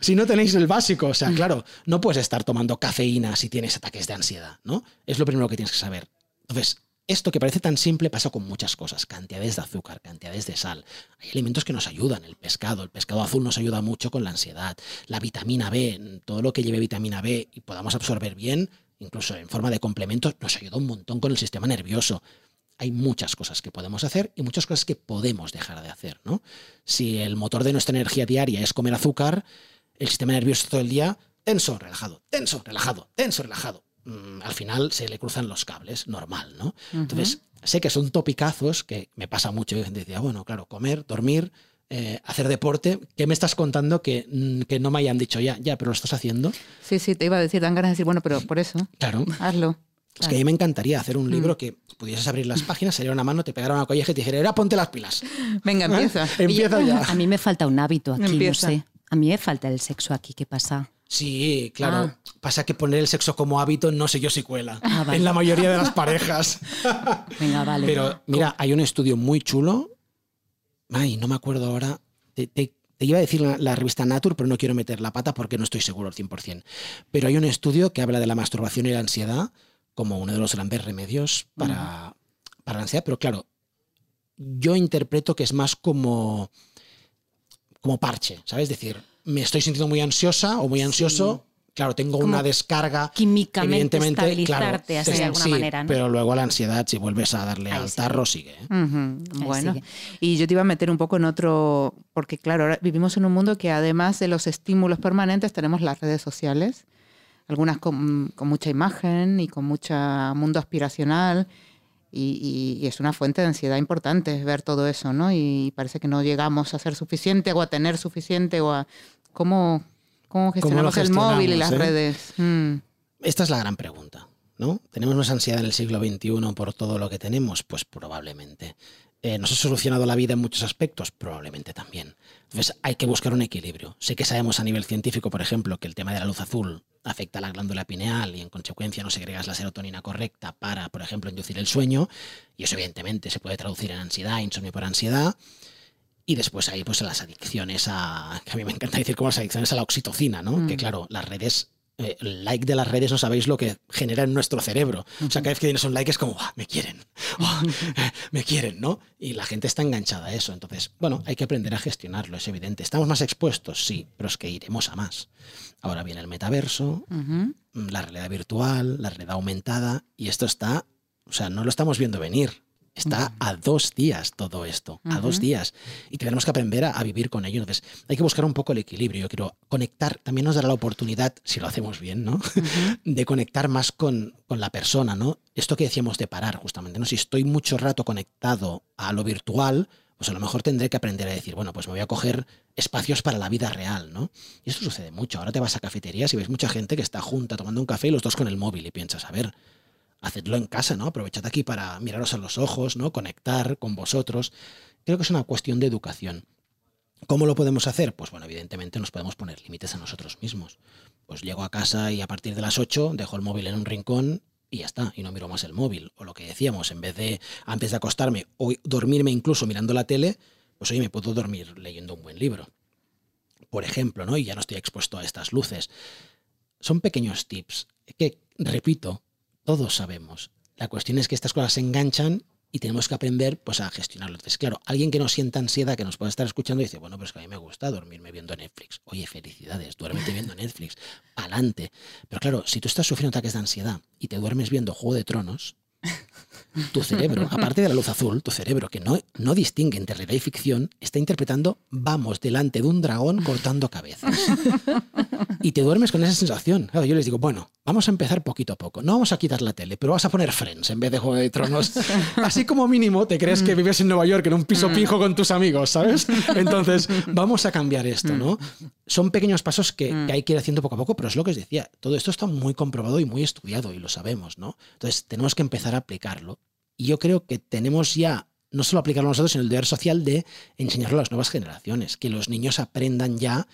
si no tenéis el básico, o sea, claro, no puedes estar tomando cafeína si tienes ataques de ansiedad, ¿no? Es lo primero que tienes que saber. Entonces, esto que parece tan simple pasa con muchas cosas, cantidades de azúcar, cantidades de sal. Hay alimentos que nos ayudan, el pescado, el pescado azul nos ayuda mucho con la ansiedad, la vitamina B, todo lo que lleve vitamina B y podamos absorber bien, incluso en forma de complementos, nos ayuda un montón con el sistema nervioso. Hay muchas cosas que podemos hacer y muchas cosas que podemos dejar de hacer, ¿no? Si el motor de nuestra energía diaria es comer azúcar, el sistema nervioso todo el día, tenso, relajado, tenso, relajado, tenso, relajado. Mm, al final se le cruzan los cables, normal, ¿no? Entonces, sé que son topicazos que me pasa mucho. Y gente decía, bueno, claro, comer, dormir, eh, hacer deporte. ¿Qué me estás contando que, mm, que no me hayan dicho ya? Ya, pero lo estás haciendo. Sí, sí, te iba a decir, dan ganas de decir, bueno, pero por eso, Claro. hazlo. Es que a mí me encantaría hacer un libro que pudieses abrir las páginas, salir una mano, te pegara una colleja y te dijera, era ponte las pilas. Venga, empieza. Empieza ya. A mí me falta un hábito aquí, Empieza. no sé. A mí me falta el sexo aquí, ¿qué pasa? Sí, claro. Ah. Pasa que poner el sexo como hábito no sé yo si cuela. Ah, vale. En la mayoría de las parejas. Venga, vale. Pero mira, hay un estudio muy chulo. Ay, no me acuerdo ahora. Te, te- te iba a decir la, la revista Nature, pero no quiero meter la pata porque no estoy seguro al 100%. Pero hay un estudio que habla de la masturbación y la ansiedad como uno de los grandes remedios para, para la ansiedad, pero claro, yo interpreto que es más como, como parche, ¿sabes? Es decir, me estoy sintiendo muy ansiosa o muy ansioso. Claro, tengo una descarga. Químicamente evidentemente, claro, así de te- alguna sí, manera, ¿no? Pero luego la ansiedad, si vuelves a darle Ahí al sigue. tarro, sigue. ¿eh? Ujú, Ahí Bueno, sigue. y yo te iba a meter un poco en otro, porque claro, ahora vivimos en un mundo que además de los estímulos permanentes tenemos las redes sociales, algunas con, con mucha imagen y con mucho mundo aspiracional, y, y- y es una fuente de ansiedad importante ver todo eso, ¿no? Y parece que no llegamos a ser suficiente o a tener suficiente o a cómo, cómo gestionamos el móvil y las gestionamos, redes. Mm. Esta es la gran pregunta, ¿no? ¿Tenemos más ansiedad en el siglo XXI por todo lo que tenemos? Pues probablemente. Eh, ¿Nos ha solucionado la vida en muchos aspectos? Probablemente también. Entonces hay que buscar un equilibrio. Sé que sabemos a nivel científico, por ejemplo, que el tema de la luz azul afecta a la glándula pineal y en consecuencia no segregas la serotonina correcta para, por ejemplo, inducir el sueño. Y eso evidentemente se puede traducir en ansiedad, insomnio por ansiedad. Y después ahí pues las adicciones a, que a mí me encanta decir como las adicciones a la oxitocina, ¿no? Mm. Que claro, las redes, eh, el like de las redes no sabéis lo que genera en nuestro cerebro. O sea, cada vez que tienes un like es como, "Buah, me quieren, eh, me quieren, ¿no? Y la gente está enganchada a eso. Entonces, bueno, hay que aprender a gestionarlo, es evidente. ¿Estamos más expuestos? Sí, pero es que iremos a más. Ahora viene el metaverso, Ujú. la realidad virtual, la realidad aumentada, y esto está, o sea, no lo estamos viendo venir. Está a dos días todo esto, a dos días. Y tenemos que aprender a, a vivir con ello. Entonces, hay que buscar un poco el equilibrio. Yo quiero conectar, también nos dará la oportunidad, si lo hacemos bien, ¿no? de conectar más con, con la persona, ¿no? Esto que decíamos de parar, justamente, ¿no? Si estoy mucho rato conectado a lo virtual, pues a lo mejor tendré que aprender a decir, bueno, pues me voy a coger espacios para la vida real, ¿no? Y esto sucede mucho. Ahora te vas a cafeterías y ves mucha gente que está junta tomando un café y los dos con el móvil y piensas, a ver, hacedlo en casa, ¿no? Aprovechad aquí para miraros a los ojos, ¿no? Conectar con vosotros. Creo que es una cuestión de educación. ¿Cómo lo podemos hacer? Pues bueno, evidentemente nos podemos poner límites a nosotros mismos. Pues llego a casa y a partir de las 8 dejo el móvil en un rincón y ya está, y no miro más el móvil. O lo que decíamos, en vez de antes de acostarme o dormirme incluso mirando la tele, pues oye, me puedo dormir leyendo un buen libro. Por ejemplo, ¿no? Y ya no estoy expuesto a estas luces. Son pequeños tips que, repito, todos sabemos. La cuestión es que estas cosas se enganchan y tenemos que aprender pues, a gestionarlo. Entonces, claro, alguien que no sienta ansiedad, que nos pueda estar escuchando, dice, bueno, pero es que a mí me gusta dormirme viendo Netflix. Oye, felicidades, duérmete viendo Netflix. Adelante. Pero claro, si tú estás sufriendo ataques de ansiedad y te duermes viendo Juego de Tronos, tu cerebro, aparte de la luz azul, tu cerebro, que no, no distingue entre realidad y ficción, está interpretando, vamos delante de un dragón cortando cabezas. Y te duermes con esa sensación. Claro, yo les digo, bueno, vamos a empezar poquito a poco. No vamos a quitar la tele, pero vas a poner Friends en vez de Juego de Tronos. Así como mínimo te crees que vives en Nueva York en un piso pijo con tus amigos, ¿sabes? Entonces, vamos a cambiar esto, ¿no? Son pequeños pasos que, que hay que ir haciendo poco a poco, pero es lo que os decía. Todo esto está muy comprobado y muy estudiado y lo sabemos, ¿no? Entonces, tenemos que empezar a aplicarlo. Y yo creo que tenemos ya no solo aplicarlo nosotros, sino el deber social de enseñarlo a las nuevas generaciones, que los niños aprendan ya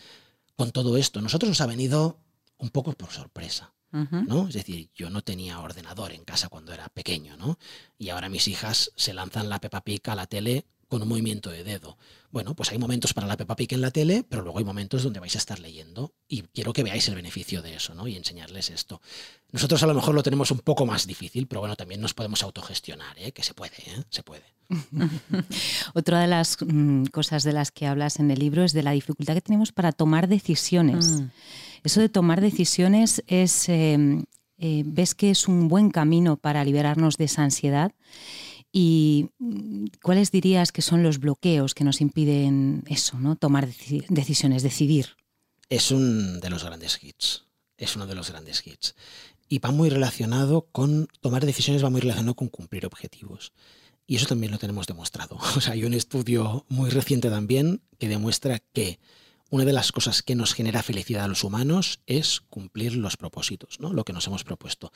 con todo esto. Nosotros nos ha venido un poco por sorpresa. ¿no? Es decir, yo no tenía ordenador en casa cuando era pequeño, ¿no? Y ahora mis hijas se lanzan la Peppa Pig a la tele con un movimiento de dedo. Bueno, pues hay momentos para la Peppa Pig en la tele, pero luego hay momentos donde vais a estar leyendo y quiero que veáis el beneficio de eso, ¿no? Y enseñarles esto. Nosotros a lo mejor lo tenemos un poco más difícil, pero bueno, también nos podemos autogestionar, ¿eh? Que se puede, ¿eh? Se puede. Otra de las mm, cosas de las que hablas en el libro es de la dificultad que tenemos para tomar decisiones. Mm. Eso de tomar decisiones es, eh, eh, ves que es un buen camino para liberarnos de esa ansiedad. ¿Y mm, cuáles dirías que son los bloqueos que nos impiden eso, ¿no? tomar deci- decisiones, decidir? es un de los grandes hits. Es uno de los grandes hits. Y va muy relacionado con tomar decisiones, va muy relacionado con cumplir objetivos. Y eso también lo tenemos demostrado. O sea, hay un estudio muy reciente también que demuestra que una de las cosas que nos genera felicidad a los humanos es cumplir los propósitos, ¿no? Lo que nos hemos propuesto.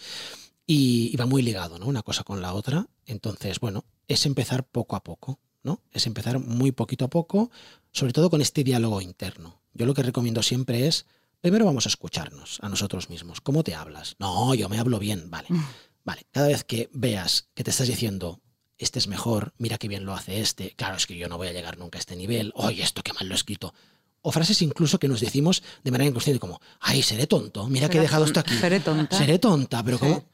Y, y va muy ligado, ¿no? Una cosa con la otra. Entonces, bueno, es empezar poco a poco, ¿no? Es empezar muy poquito a poco, sobre todo con este diálogo interno. Yo lo que recomiendo siempre es, primero vamos a escucharnos a nosotros mismos. ¿Cómo te hablas? No, yo me hablo bien, vale. Vale, cada vez que veas que te estás diciendo, este es mejor, mira qué bien lo hace este, claro, es que yo no voy a llegar nunca a este nivel, oye, esto qué mal lo he escrito. O frases incluso que nos decimos de manera inconsciente como, ay, seré tonto, mira que he dejado esto aquí. seré tonta. Seré tonta, pero Sí. ¿cómo?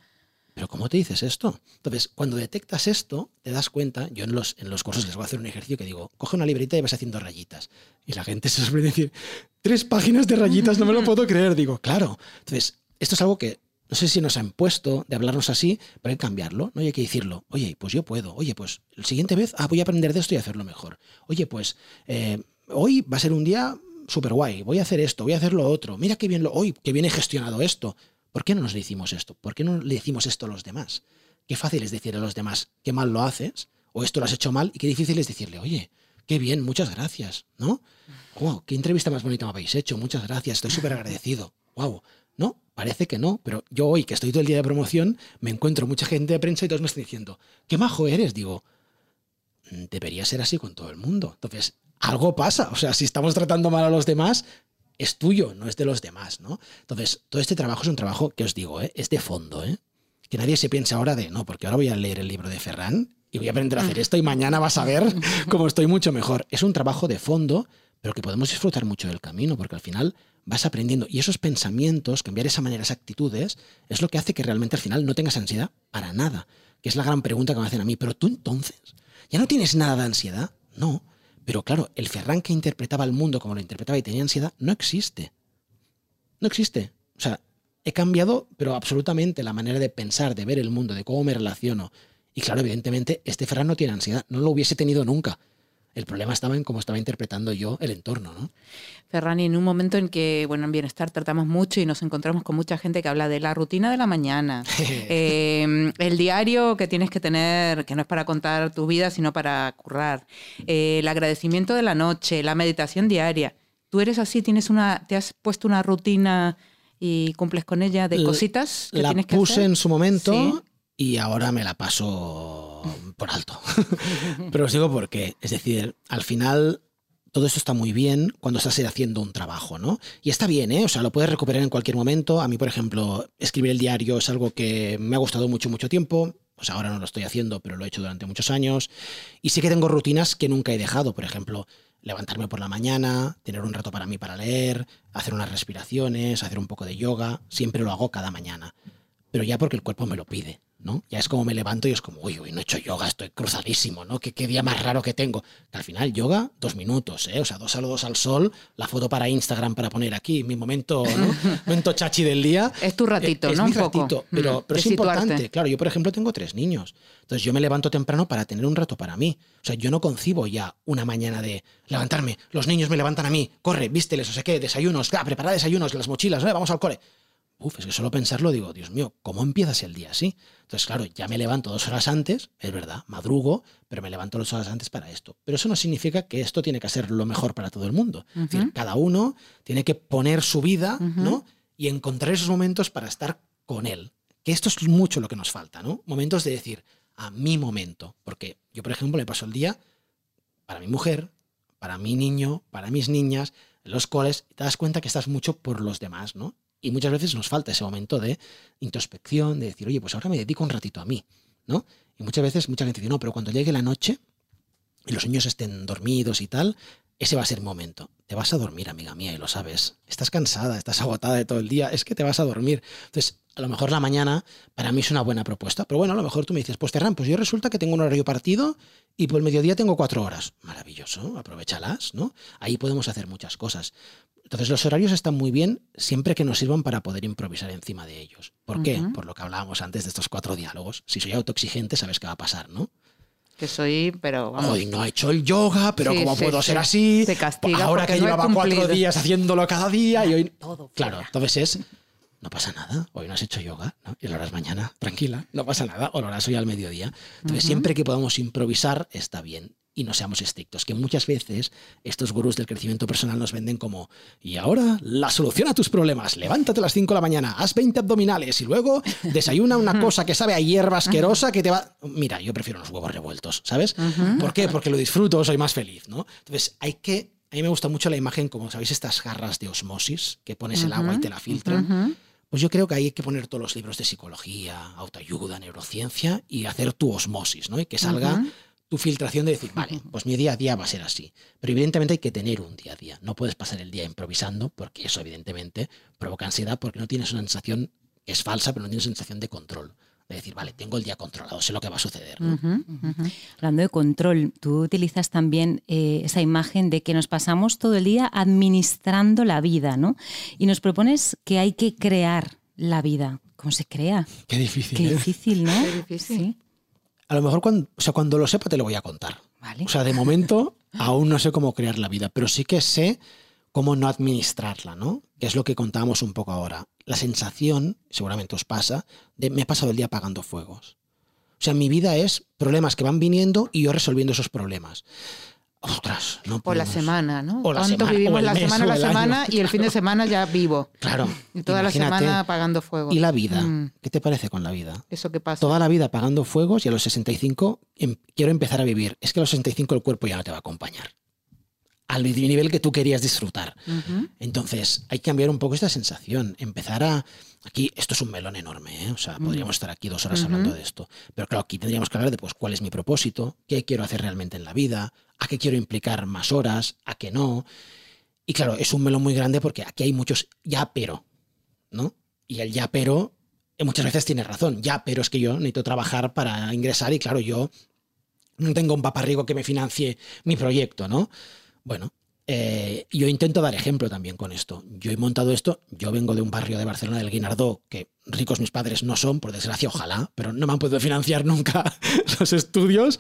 Pero ¿cómo te dices esto? Entonces, cuando detectas esto, te das cuenta, yo en los, en los cursos les voy a hacer un ejercicio que digo, coge una libreta y vas haciendo rayitas. Y la gente se sorprende decir, tres páginas de rayitas, no me lo puedo creer. Digo, claro. Entonces, esto es algo que no sé si nos han puesto de hablarnos así, pero hay que cambiarlo, ¿no? hay que decirlo, oye, pues yo puedo, oye, pues el siguiente vez, ah, voy a aprender de esto y hacerlo mejor. Oye, pues eh, hoy va a ser un día súper guay, voy a hacer esto, voy a hacer lo otro, mira qué bien lo, hoy, qué bien he gestionado esto. ¿Por qué no nos decimos esto? ¿Por qué no le decimos esto a los demás? Qué fácil es decir a los demás qué mal lo haces, o esto lo has hecho mal, y qué difícil es decirle, oye, qué bien, muchas gracias, ¿no? Wow, qué entrevista más bonita me habéis hecho, muchas gracias, estoy súper agradecido. Wow, no, parece que no, pero yo hoy que estoy todo el día de promoción, me encuentro mucha gente de prensa y todos me están diciendo, qué majo eres, digo, debería ser así con todo el mundo. Entonces, algo pasa, o sea, si estamos tratando mal a los demás, es tuyo, no es de los demás, ¿no? Entonces, todo este trabajo es un trabajo que os digo, ¿eh? es de fondo, ¿eh? Que nadie se piense ahora de, no, porque ahora voy a leer el libro de Ferran y voy a aprender a hacer esto y mañana vas a ver cómo estoy mucho mejor. Es un trabajo de fondo, pero que podemos disfrutar mucho del camino, porque al final vas aprendiendo. Y esos pensamientos, cambiar esa manera, esas actitudes, es lo que hace que realmente al final no tengas ansiedad para nada. Que es la gran pregunta que me hacen a mí. Pero tú entonces, ¿ya no tienes nada de ansiedad? No. Pero claro, el Ferran que interpretaba el mundo como lo interpretaba y tenía ansiedad, no existe. No existe. O sea, he cambiado, pero absolutamente la manera de pensar, de ver el mundo, de cómo me relaciono. Y claro, evidentemente, este Ferran no tiene ansiedad, no lo hubiese tenido nunca. El problema estaba en cómo estaba interpretando yo el entorno, ¿no? Ferrani, en un momento en que, bueno, en Bienestar tratamos mucho y nos encontramos con mucha gente que habla de la rutina de la mañana, eh, el diario que tienes que tener, que no es para contar tu vida, sino para currar, eh, el agradecimiento de la noche, la meditación diaria. ¿Tú eres así? ¿Tienes una, ¿Te has puesto una rutina y cumples con ella de cositas que la tienes que puse en su momento y ahora me la paso por alto. Pero os digo por qué. Es decir, al final todo esto está muy bien cuando estás haciendo un trabajo, ¿no? Y está bien, ¿eh? O sea, lo puedes recuperar en cualquier momento. A mí, por ejemplo, escribir el diario es algo que me ha gustado mucho, mucho tiempo. Pues ahora no lo estoy haciendo, pero lo he hecho durante muchos años. Y sí que tengo rutinas que nunca he dejado. Por ejemplo, levantarme por la mañana, tener un rato para mí para leer, hacer unas respiraciones, hacer un poco de yoga. Siempre lo hago cada mañana. Pero ya porque el cuerpo me lo pide. ¿No? Ya es como me levanto y es como, uy, uy, no he hecho yoga, estoy cruzadísimo, ¿no? ¿Qué, qué día más raro que tengo. Que al final, yoga, dos minutos, ¿eh? O sea, dos saludos al sol, la foto para Instagram para poner aquí, mi momento, momento chachi del día. Es tu ratito, es ¿no? Mi ratito, pero, mm, pero es importante. Claro, yo, por ejemplo, tengo tres niños. Entonces, yo me levanto temprano para tener un rato para mí. O sea, yo no concibo ya una mañana de levantarme, los niños me levantan a mí, corre, vísteles, o sea qué, desayunos, ah, prepara desayunos, las mochilas, vamos al cole. Uf, es que solo pensarlo digo, Dios mío, ¿cómo empiezas el día así? Entonces, claro, ya me levanto dos horas antes, es verdad, madrugo, pero me levanto dos horas antes para esto. Pero eso no significa que esto tiene que ser lo mejor para todo el mundo. Es decir, cada uno tiene que poner su vida, ¿no? Y encontrar esos momentos para estar con él. Que esto es mucho lo que nos falta, ¿no? Momentos de decir, a mi momento. Porque yo, por ejemplo, le paso el día para mi mujer, para mi niño, para mis niñas, los coles, y te das cuenta que estás mucho por los demás, ¿no? Y muchas veces nos falta ese momento de introspección, de decir, oye, pues ahora me dedico un ratito a mí, ¿no? Y muchas veces mucha gente dice, no, pero cuando llegue la noche y los niños estén dormidos y tal, ese va a ser el momento. Te vas a dormir, amiga mía, y lo sabes. Estás cansada, estás agotada de todo el día, es que te vas a dormir. Entonces, a lo mejor la mañana para mí es una buena propuesta, pero bueno, a lo mejor tú me dices, pues Ferran, pues yo resulta que tengo un horario partido y por el mediodía tengo cuatro horas. Maravilloso, aprovechalas, ¿no? Ahí podemos hacer muchas cosas. Entonces los horarios están muy bien siempre que nos sirvan para poder improvisar encima de ellos. ¿Por qué? Por lo que hablábamos antes de estos cuatro diálogos. Si soy autoexigente, sabes qué va a pasar, ¿no? Que soy, pero vamos. Hoy no he hecho el yoga, pero ¿cómo puedo ser así? Te castiga Ahora que llevaba cuatro días haciéndolo cada día y hoy. Todo claro, entonces es. No pasa nada, hoy no has hecho yoga, ¿no? Y lo harás mañana, tranquila, no pasa nada, o lo harás hoy al mediodía. Entonces, siempre que podamos improvisar, está bien y no seamos estrictos, que muchas veces estos gurús del crecimiento personal nos venden como, y ahora la solución a tus problemas, levántate a las 5 de la mañana, haz 20 abdominales y luego desayuna una cosa que sabe a hierba asquerosa que te va... Mira, yo prefiero los huevos revueltos, ¿sabes? ¿Por qué? Porque lo disfruto, soy más feliz, ¿no? Entonces hay que... A mí me gusta mucho la imagen, como sabéis, estas garras de osmosis, que pones el agua y te la filtran. Pues yo creo que hay que poner todos los libros de psicología, autoayuda, neurociencia y hacer tu osmosis, ¿no? Y que salga tu filtración de decir, vale, pues mi día a día va a ser así. Pero evidentemente hay que tener un día a día. No puedes pasar el día improvisando porque eso evidentemente provoca ansiedad porque no tienes una sensación que es falsa, pero no tienes sensación de control. de decir, vale, tengo el día controlado, sé lo que va a suceder. Hablando de control, tú utilizas también eh, esa imagen de que nos pasamos todo el día administrando la vida, ¿no? Y nos propones que hay que crear la vida. ¿Cómo se crea? Qué difícil. Qué ¿eh? difícil, ¿no? Qué difícil. Sí. A lo mejor cuando, o sea, cuando lo sepa te lo voy a contar. Vale. O sea, de momento aún no sé cómo crear la vida, pero sí que sé cómo no administrarla, ¿no? Que es lo que contábamos un poco ahora. La sensación, seguramente os pasa, de me he pasado el día apagando fuegos. O sea, mi vida es problemas que van viniendo y yo resolviendo esos problemas. Ostras, no O la semana, ¿no? O la ¿Cuánto semana, vivimos la mes, semana, la año, semana y el fin de semana ya vivo? Claro. Y toda imagínate. la semana apagando fuego. Y la vida. Mm, ¿Qué te parece con la vida? eso que pasa. Toda la vida apagando fuegos y a los 65 em- quiero empezar a vivir. Es que a los 65 el cuerpo ya no te va a acompañar. Al nivel que tú querías disfrutar. Entonces, hay que cambiar un poco esta sensación. Empezar a. Aquí, esto es un melón enorme, ¿eh? O sea, podríamos estar aquí dos horas hablando de esto. Pero claro, aquí tendríamos que hablar de pues, cuál es mi propósito, qué quiero hacer realmente en la vida, a qué quiero implicar más horas, a qué no. Y claro, es un melón muy grande porque aquí hay muchos ya pero, ¿no? Y el ya pero eh, muchas veces tiene razón. Ya, pero es que yo necesito trabajar para ingresar y claro, yo no tengo un paparrigo que me financie mi proyecto, ¿no? Bueno, eh, yo intento dar ejemplo también con esto. Yo he montado esto, yo vengo de un barrio de Barcelona, del Guinardó, que ricos mis padres no son, por desgracia, ojalá, pero no me han podido financiar nunca los estudios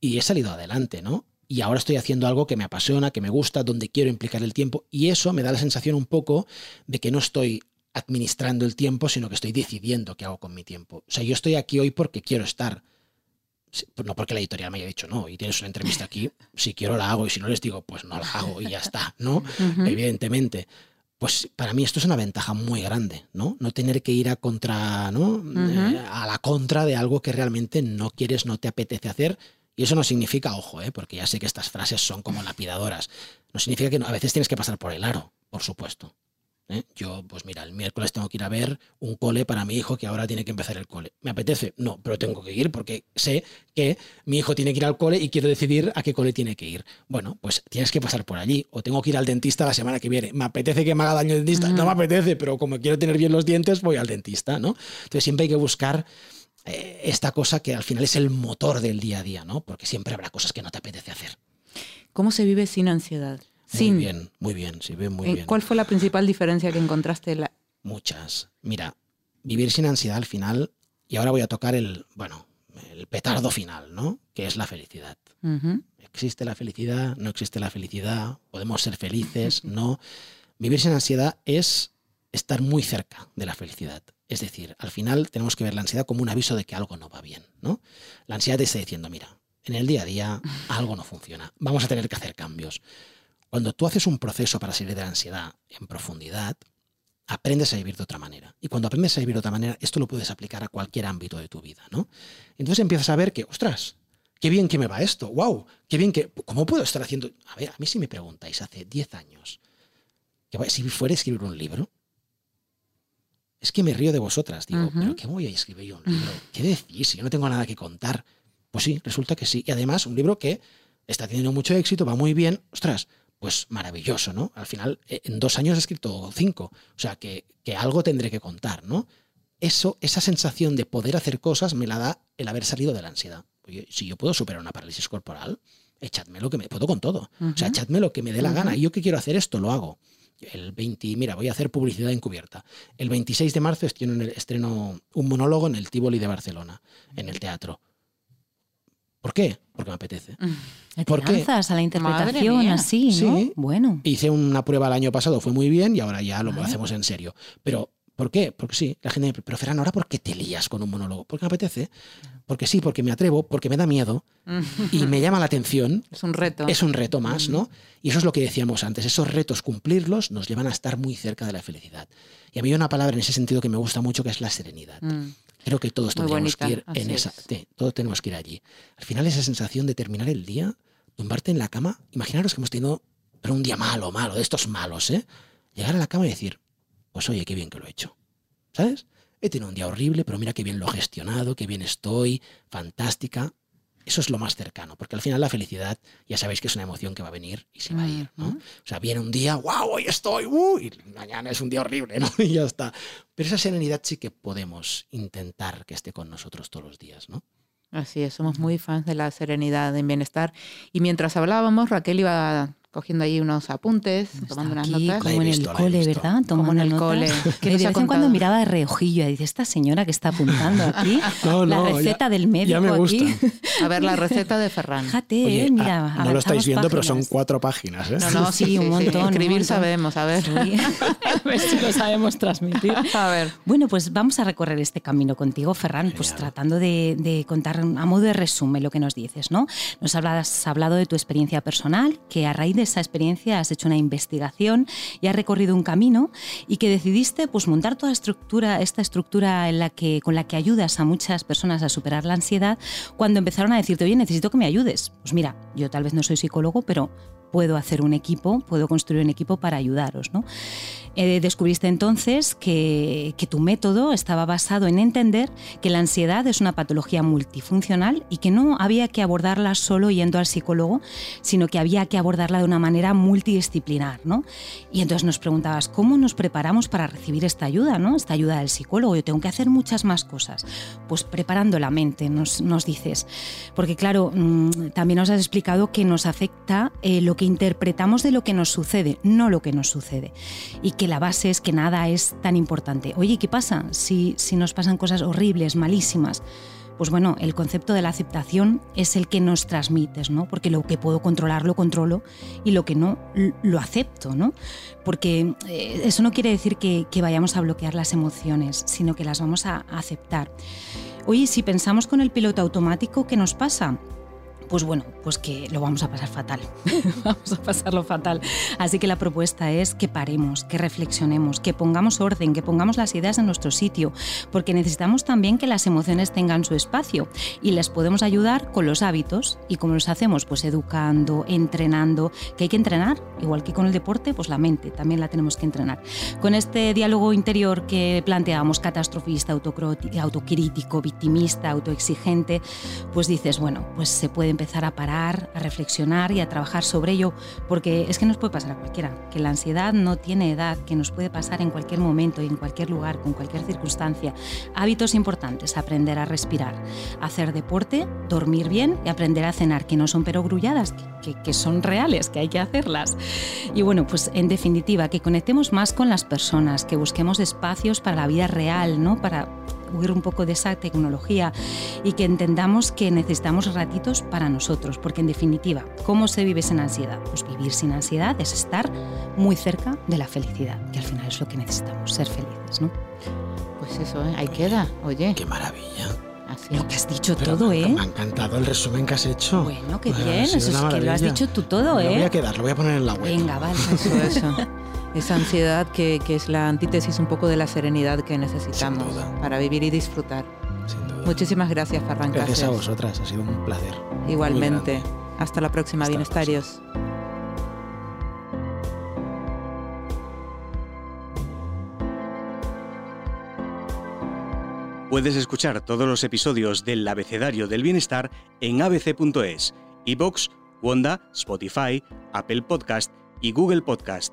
y he salido adelante, ¿no? Y ahora estoy haciendo algo que me apasiona, que me gusta, donde quiero implicar el tiempo y eso me da la sensación un poco de que no estoy administrando el tiempo, sino que estoy decidiendo qué hago con mi tiempo. O sea, yo estoy aquí hoy porque quiero estar. Pues No porque la editorial me haya dicho no, y tienes una entrevista aquí, si quiero la hago y si no les digo, pues no la hago y ya está, ¿no? Evidentemente. Pues para mí esto es una ventaja muy grande, ¿no? No tener que ir a contra, ¿no? Eh, a la contra de algo que realmente no quieres, no te apetece hacer. Y eso no significa, ojo, ¿eh? porque ya sé que estas frases son como lapidadoras. No significa que no- a veces tienes que pasar por el aro, por supuesto. ¿Eh? Yo, pues mira, el miércoles tengo que ir a ver un cole para mi hijo que ahora tiene que empezar el cole. ¿Me apetece? No, pero tengo que ir porque sé que mi hijo tiene que ir al cole y quiero decidir a qué cole tiene que ir. Bueno, pues tienes que pasar por allí. O tengo que ir al dentista la semana que viene. ¿Me apetece que me haga daño el dentista? No me apetece, pero como quiero tener bien los dientes, voy al dentista, ¿no? Entonces siempre hay que buscar eh, esta cosa que al final es el motor del día a día, ¿no? Porque siempre habrá cosas que no te apetece hacer. ¿Cómo se vive sin ansiedad? Muy bien, muy bien, sí, muy Eh, bien. ¿Cuál fue la principal diferencia que encontraste? La... Muchas. Mira, vivir sin ansiedad al final, y ahora voy a tocar el, bueno, el petardo final, ¿no? Que es la felicidad. ¿Existe la felicidad? ¿No existe la felicidad? ¿Podemos ser felices? ¿No? Vivir sin ansiedad es estar muy cerca de la felicidad. Es decir, al final tenemos que ver la ansiedad como un aviso de que algo no va bien, ¿no? La ansiedad te está diciendo, mira, en el día a día algo no funciona, vamos a tener que hacer cambios. Cuando tú haces un proceso para salir de la ansiedad en profundidad, aprendes a vivir de otra manera. Y cuando aprendes a vivir de otra manera, esto lo puedes aplicar a cualquier ámbito de tu vida, ¿no? Entonces empiezas a ver que, ostras, qué bien que me va esto, wow, qué bien que, ¿cómo puedo estar haciendo? A ver, a mí si me preguntáis hace 10 años, que si fuera a escribir un libro, es que me río de vosotras, digo, pero ¿qué voy a escribir yo un libro? ¿Qué decís? Si yo no tengo nada que contar. Pues sí, resulta que sí. Y además, un libro que está teniendo mucho éxito, va muy bien, ostras, pues maravilloso, ¿no? Al final, eh, en dos años he escrito cinco. O sea, que, que algo tendré que contar, ¿no? Eso, esa sensación de poder hacer cosas me la da el haber salido de la ansiedad. Oye, si yo puedo superar una parálisis corporal, echadme lo que me puedo con todo. O sea, echadme lo que me dé la Ujú. gana. Y yo que quiero hacer esto, lo hago. El 20, mira, voy a hacer publicidad encubierta. El 26 de marzo estreno un monólogo en el Tivoli de Barcelona, en el teatro. ¿Por qué? Porque me apetece. ¿Te ¿Por qué? a la interpretación así, no? Sí. Bueno. Hice una prueba el año pasado, fue muy bien y ahora ya lo hacemos en serio. Pero, ¿por qué? Porque sí, la gente me dice, pero Ferran, ¿ahora por qué te lías con un monólogo? Porque me apetece. Porque sí, porque me atrevo, porque me da miedo y me llama la atención. Es un reto. Es un reto más, ¿no? Y eso es lo que decíamos antes. Esos retos, cumplirlos, nos llevan a estar muy cerca de la felicidad. Y a mí hay una palabra en ese sentido que me gusta mucho, que es la serenidad. Mm. Creo que todos tendríamos que ir en esa. es. todos tenemos que ir allí. Al final, esa sensación de terminar el día, tumbarte en la cama. Imaginaros que hemos tenido pero un día malo, malo, de estos malos, ¿eh? Llegar a la cama y decir, pues oye, qué bien que lo he hecho. ¿Sabes? He tenido un día horrible, pero mira qué bien lo he gestionado, qué bien estoy, fantástica. Eso es lo más cercano, porque al final la felicidad ya sabéis que es una emoción que va a venir y se va a ir, ¿no? O sea, viene un día, wow, hoy estoy, uh, y mañana es un día horrible, ¿no? Y ya está. Pero esa serenidad sí que podemos intentar que esté con nosotros todos los días, ¿no? Así es, somos muy fans de la serenidad, del bienestar. Y mientras hablábamos, Raquel iba cogiendo ahí unos apuntes, tomando unas notas. Como en el cole, ¿verdad? Tomando como en el cole. Que de vez en cuando miraba de reojillo y dice, esta señora que está apuntando aquí, la receta del médico ya me gusta. aquí. A ver, la receta de Ferran. Fíjate, Oye, eh, mira. ah, no lo estáis viendo, pero son páginas. cuatro páginas. ¿eh? No, no, sí, Sí, sí, un sí. montón, un Escribir montón. sabemos, a ver. Sí. a ver si lo sabemos transmitir. A ver. Bueno, pues vamos a recorrer este camino contigo, Ferran, pues tratando de, de contar a modo de resumen lo que nos dices, ¿no? Nos has hablado de tu experiencia personal, que a raíz de esa experiencia has hecho una investigación y has recorrido un camino y que decidiste pues montar toda estructura, esta estructura en la que, con la que ayudas a muchas personas a superar la ansiedad cuando empezaron a decirte, oye, necesito que me ayudes. Pues mira, yo tal vez no soy psicólogo, pero puedo hacer un equipo, puedo construir un equipo para ayudaros. ¿no? Eh, descubriste entonces que, que tu método estaba basado en entender que la ansiedad es una patología multifuncional y que no había que abordarla solo yendo al psicólogo, sino que había que abordarla de una manera multidisciplinar. ¿no? Y entonces nos preguntabas, ¿cómo nos preparamos para recibir esta ayuda? ¿no? Esta ayuda del psicólogo. Yo tengo que hacer muchas más cosas. Pues preparando la mente, nos, nos dices. Porque claro, mm, también nos has explicado que nos afecta eh, lo que interpretamos de lo que nos sucede, no lo que nos sucede. Y que la base es que nada es tan importante. Oye, ¿qué pasa si, si nos pasan cosas horribles, malísimas? Pues bueno, el concepto de la aceptación es el que nos transmites, ¿no? Porque lo que puedo controlar lo controlo y lo que no lo acepto, ¿no? Porque eh, eso no quiere decir que, que vayamos a bloquear las emociones, sino que las vamos a aceptar. Oye, si pensamos con el piloto automático, ¿qué nos pasa? Pues bueno, pues que lo vamos a pasar fatal. vamos a pasarlo fatal. Así que la propuesta es que paremos, que reflexionemos, que pongamos orden, que pongamos las ideas en nuestro sitio, porque necesitamos también que las emociones tengan su espacio y les podemos ayudar con los hábitos y como los hacemos, pues educando, entrenando, que hay que entrenar, igual que con el deporte, pues la mente también la tenemos que entrenar. Con este diálogo interior que planteábamos, catastrofista, autocrítico, victimista, autoexigente, pues dices, bueno, pues se puede empezar a parar, a reflexionar y a trabajar sobre ello, porque es que nos puede pasar a cualquiera, que la ansiedad no tiene edad, que nos puede pasar en cualquier momento y en cualquier lugar, con cualquier circunstancia. Hábitos importantes, aprender a respirar, hacer deporte, dormir bien y aprender a cenar, que no son perogrulladas, que, que, que son reales, que hay que hacerlas. Y bueno, pues en definitiva, que conectemos más con las personas, que busquemos espacios para la vida real, ¿no? Para huir un poco de esa tecnología y que entendamos que necesitamos ratitos para nosotros, porque en definitiva, ¿cómo se vive sin ansiedad? Pues vivir sin ansiedad es estar muy cerca de la felicidad, que al final es lo que necesitamos, ser felices, ¿no? Pues eso, ¿eh? ahí queda. Oye, Qué maravilla. así. Lo que has dicho Pero todo, me, ¿eh? me ha encantado el resumen que has hecho. Bueno, qué Ah, bien, eso es una que lo has maravilla. dicho tú todo, Lo voy a ¿eh? quedar, lo voy a poner en la web. Venga, vale. Eso, eso. Esa ansiedad que, que es la antítesis un poco de la serenidad que necesitamos para vivir y disfrutar. Sin duda. Muchísimas gracias, Ferran Gracias a vosotras, ha sido un placer. Igualmente. Hasta la próxima, Hasta la bienestarios. Puedes escuchar todos los episodios del Abecedario del Bienestar en abc.es, iBox, Wanda, Spotify, Apple Podcast y Google Podcast.